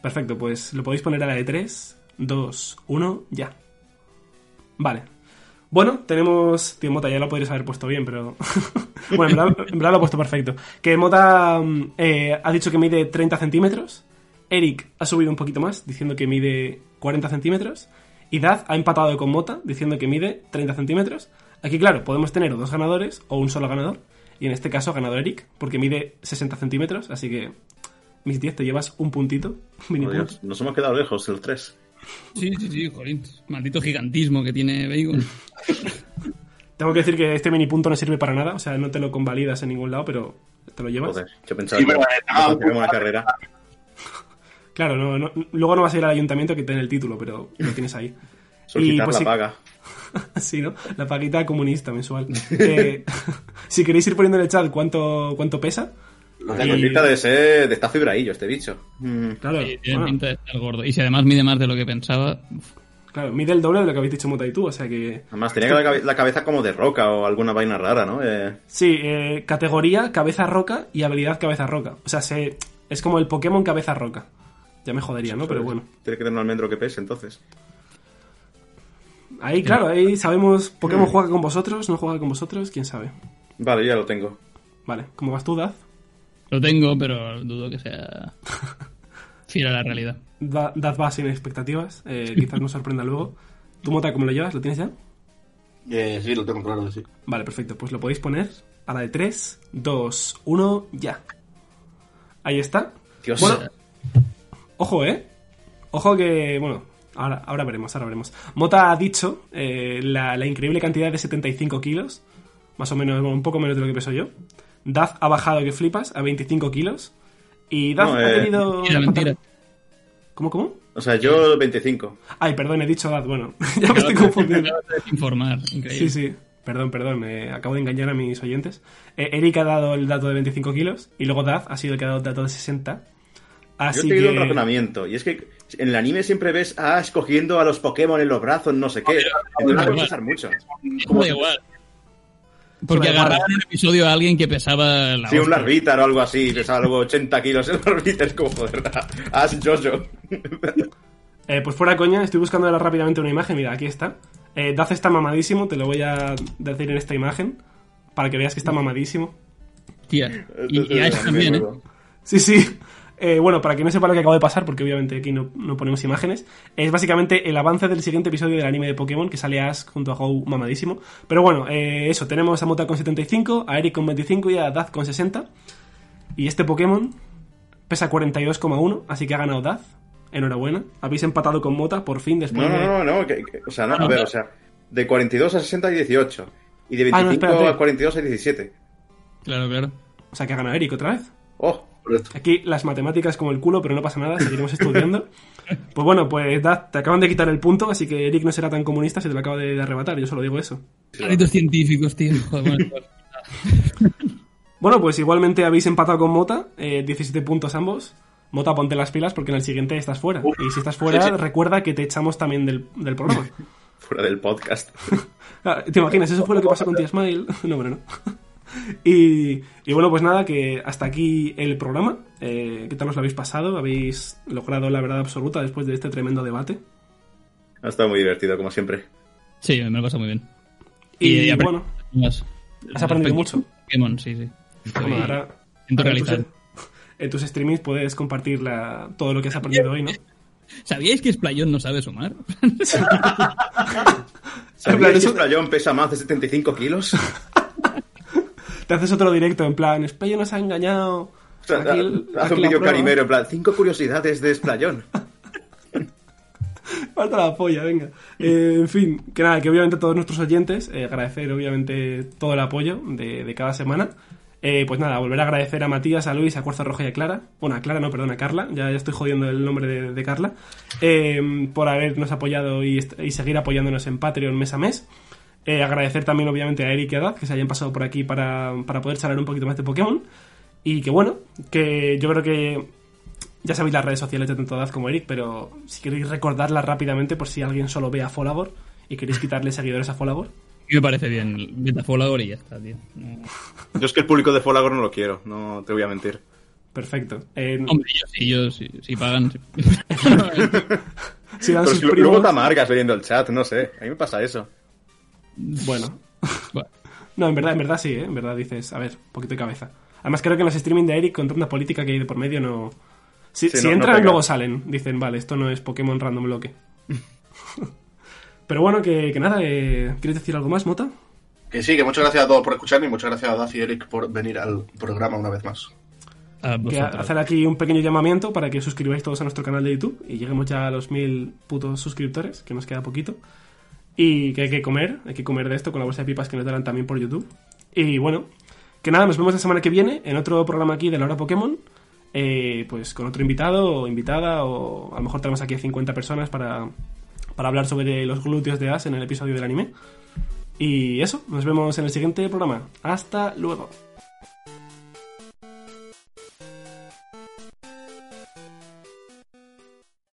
Perfecto, pues lo podéis poner a la de 3, 2, 1, ya. Vale. Bueno, tenemos... Tío, Mota, ya lo podrías haber puesto bien, pero... bueno, en verdad, en verdad lo he puesto perfecto. Que Mota mm, eh, ha dicho que mide 30 centímetros. Eric ha subido un poquito más, diciendo que mide 40 centímetros. Y Daz ha empatado con Mota, diciendo que mide 30 centímetros. Aquí, claro, podemos tener dos ganadores o un solo ganador. Y en este caso ha ganado Eric, porque mide 60 centímetros. Así que, mis 10, te llevas un puntito. Dios, nos hemos quedado lejos, los tres. Sí, sí, sí, jolín. Maldito gigantismo que tiene Bacon. Tengo que decir que este mini punto no sirve para nada, o sea, no te lo convalidas en ningún lado, pero te lo llevas. Joder, yo pensaba Sí, que eh, ah, una carrera. Claro, no, no- luego no vas a ir al ayuntamiento que tiene el título, pero lo tienes ahí. Solicitar pues la sí. paga. sí, ¿no? La paguita comunista mensual. Eh, si queréis ir poniendo en el chat cuánto, cuánto pesa, Y- tengo. Tiene pinta de ser de esta fibradillo este bicho. Mm, claro, Sí, tiene bueno, pinta de estar gordo. Y si además mide más de lo que pensaba... uf, claro, mide el doble de lo que habéis dicho Mota y tú, o sea que... Además, tenía la, cabe- la cabeza como de roca o alguna vaina rara, ¿no? Eh, Sí, eh, categoría cabeza roca y habilidad cabeza roca. O sea, se, es como el Pokémon cabeza roca. Ya me jodería, ¿no? Pero bueno. Tiene que tener un almendro que pese, entonces. Ahí, claro, ahí sabemos Pokémon juega con vosotros, no juega con vosotros, quién sabe. Vale, ya lo tengo. Vale, ¿cómo vas tú, Daz? Lo tengo, pero dudo que sea fiel a la realidad. Da- Daz va sin expectativas, eh, quizás nos sorprenda luego. ¿Tu mota cómo lo llevas? ¿Lo tienes ya? Eh, sí, lo tengo claro que sí. Vale, perfecto, pues lo podéis poner a la de 3, 2, 1, ya. Ahí está. Dios. Bueno, ojo, ¿eh? Ojo que, bueno, ahora, ahora veremos, ahora veremos. Mota ha dicho eh, la, la increíble cantidad de 75 kilos, más o menos, bueno, un poco menos de lo que peso yo. Daz ha bajado que flipas a 25 kilos. Y Daz No, ha eh, tenido... Mentira, mentira. ¿Cómo, cómo? O sea, yo 25. Ay, perdón, he dicho Daz, bueno, ya me estoy confundiendo. De informar, increíble. Sí, sí. Perdón, perdón, eh, acabo de engañar a mis oyentes. Eh, Eric ha dado el dato de 25 kilos y luego Daz ha sido el que ha dado el dato de 60. Yo Así he seguido que... un razonamiento. Y es que en el anime siempre ves a Ash cogiendo a los Pokémon en los brazos, no sé qué. Entonces no puedes usar mucho. Como igual. Porque agarraban un episodio a alguien que pesaba la Sí, un larvitar o algo así, pesaba luego 80 kilos el larvitar, es como joder. Ash Jojo. Eh, pues fuera coña, estoy buscando ahora rápidamente una imagen. Mira, aquí está. Eh, Daz está mamadísimo, te lo voy a decir en esta imagen. Para que veas que está mamadísimo. Tía. Y, y Ash también, ¿eh? Sí, sí. Eh, bueno, para que no sepa lo que acabo de pasar, porque obviamente aquí no, no ponemos imágenes, es básicamente el avance del siguiente episodio del anime de Pokémon, que sale Ash junto a Go mamadísimo. Pero bueno, eh, eso, tenemos a Mota con 75, a Eric con 25 y a Daz con 60. Y este Pokémon pesa 42,1, así que ha ganado Daz. Enhorabuena. Habéis empatado con Mota, por fin, después No, de... no, no, no. que- que- o sea, no, a ver, o sea, de 42 a 60 hay 18. Y de Ah, no, 25 a 42 hay 17. Claro, claro. O sea, que ha ganado Eric otra vez. Oh, Correcto. Aquí las matemáticas como el culo, pero no pasa nada, seguiremos estudiando. Pues bueno, pues te acaban de quitar el punto, así que Eric no será tan comunista, se te lo acaba de, de arrebatar, yo solo digo eso. Malditos científicos, tío. Bueno, pues, igualmente habéis empatado con Mota, eh, 17 puntos ambos. Mota, ponte las pilas porque en el siguiente estás fuera. Uf, y si estás fuera, sí, sí. recuerda que te echamos también del, del programa. fuera del podcast. Ah, ¿Te imaginas? Eso fue lo que pasó con Tía Smile. No, bueno, no. Y, y bueno, pues nada, que hasta aquí el programa. Eh, ¿Qué tal os lo habéis pasado? ¿Habéis logrado la verdad absoluta después de este tremendo debate? Ha estado muy divertido, como siempre. sí, me lo pasa muy bien. Y, aprendí bueno, más. has aprendido Respecto mucho. Pokémon, sí, sí. Estoy- Bueno, ahora ahora en, tus, en tus streamings puedes compartir la- todo lo que has aprendido hoy, ¿no? ¿Sabíais que Splayon no sabe sumar? ¿Sabías que eso- Splayón pesa más de 75 kilos? Te haces otro directo en plan, Spello nos ha engañado. O sea, Aquí el- hace aquí un vídeo carimero, en plan, cinco curiosidades de Splayón. Falta la polla, venga. Eh, en fin, que nada, que obviamente a todos nuestros oyentes, eh, agradecer obviamente todo el apoyo de, de cada semana. Eh, pues nada, volver a agradecer a Matías, a Luis, a Cuarzo Roja y a Clara. Bueno, a Clara no, perdón, a Carla. Ya, ya estoy jodiendo el nombre de, de Carla. Eh, por habernos apoyado y seguir apoyándonos en Patreon mes a mes. Eh, agradecer también obviamente a Eric y a Daz que se hayan pasado por aquí para, para poder charlar un poquito más de Pokémon. Y que bueno, que yo creo que ya sabéis las redes sociales de tanto Daz como Eric, pero si queréis recordarlas rápidamente por si alguien solo ve a Folagor y queréis quitarle seguidores a Folagor. Y me parece bien. Metafolagor y ya está, tío. No- Yo es que el público de Folagor no lo quiero, no te voy a mentir. Perfecto. Eh, Hombre, yo sí, yo sí, sí pagan. sí. si dan Pero sus si primos- luego te amargas leyendo el chat, no sé. A mí me pasa eso. Bueno. Bueno, No, en verdad, en verdad sí, ¿eh? En verdad dices, a ver, un poquito de cabeza. Además creo que en los streaming de Eric, con tanta política que hay de por medio, no... Si, Sí, si no- no entran, luego salen. Dicen, vale, esto no es Pokémon Random Bloque. Pero bueno, que, que nada, eh, ¿quieres decir algo más, Mota? Que sí, que muchas gracias a todos por escucharme y muchas gracias a Daz y Eric por venir al programa una vez más. hacer aquí un pequeño llamamiento para que os suscribáis todos a nuestro canal de YouTube y lleguemos ya a los mil putos suscriptores, que nos queda poquito. Y que hay que comer, hay que comer de esto con la bolsa de pipas que nos darán también por YouTube. Y bueno, que nada, nos vemos la semana que viene en otro programa aquí de la hora Pokémon. eh, pues con otro invitado o invitada, o a lo mejor tenemos aquí a 50 personas para, para hablar sobre los glúteos de Ash en el episodio del anime. Y eso, nos vemos en el siguiente programa. Hasta luego.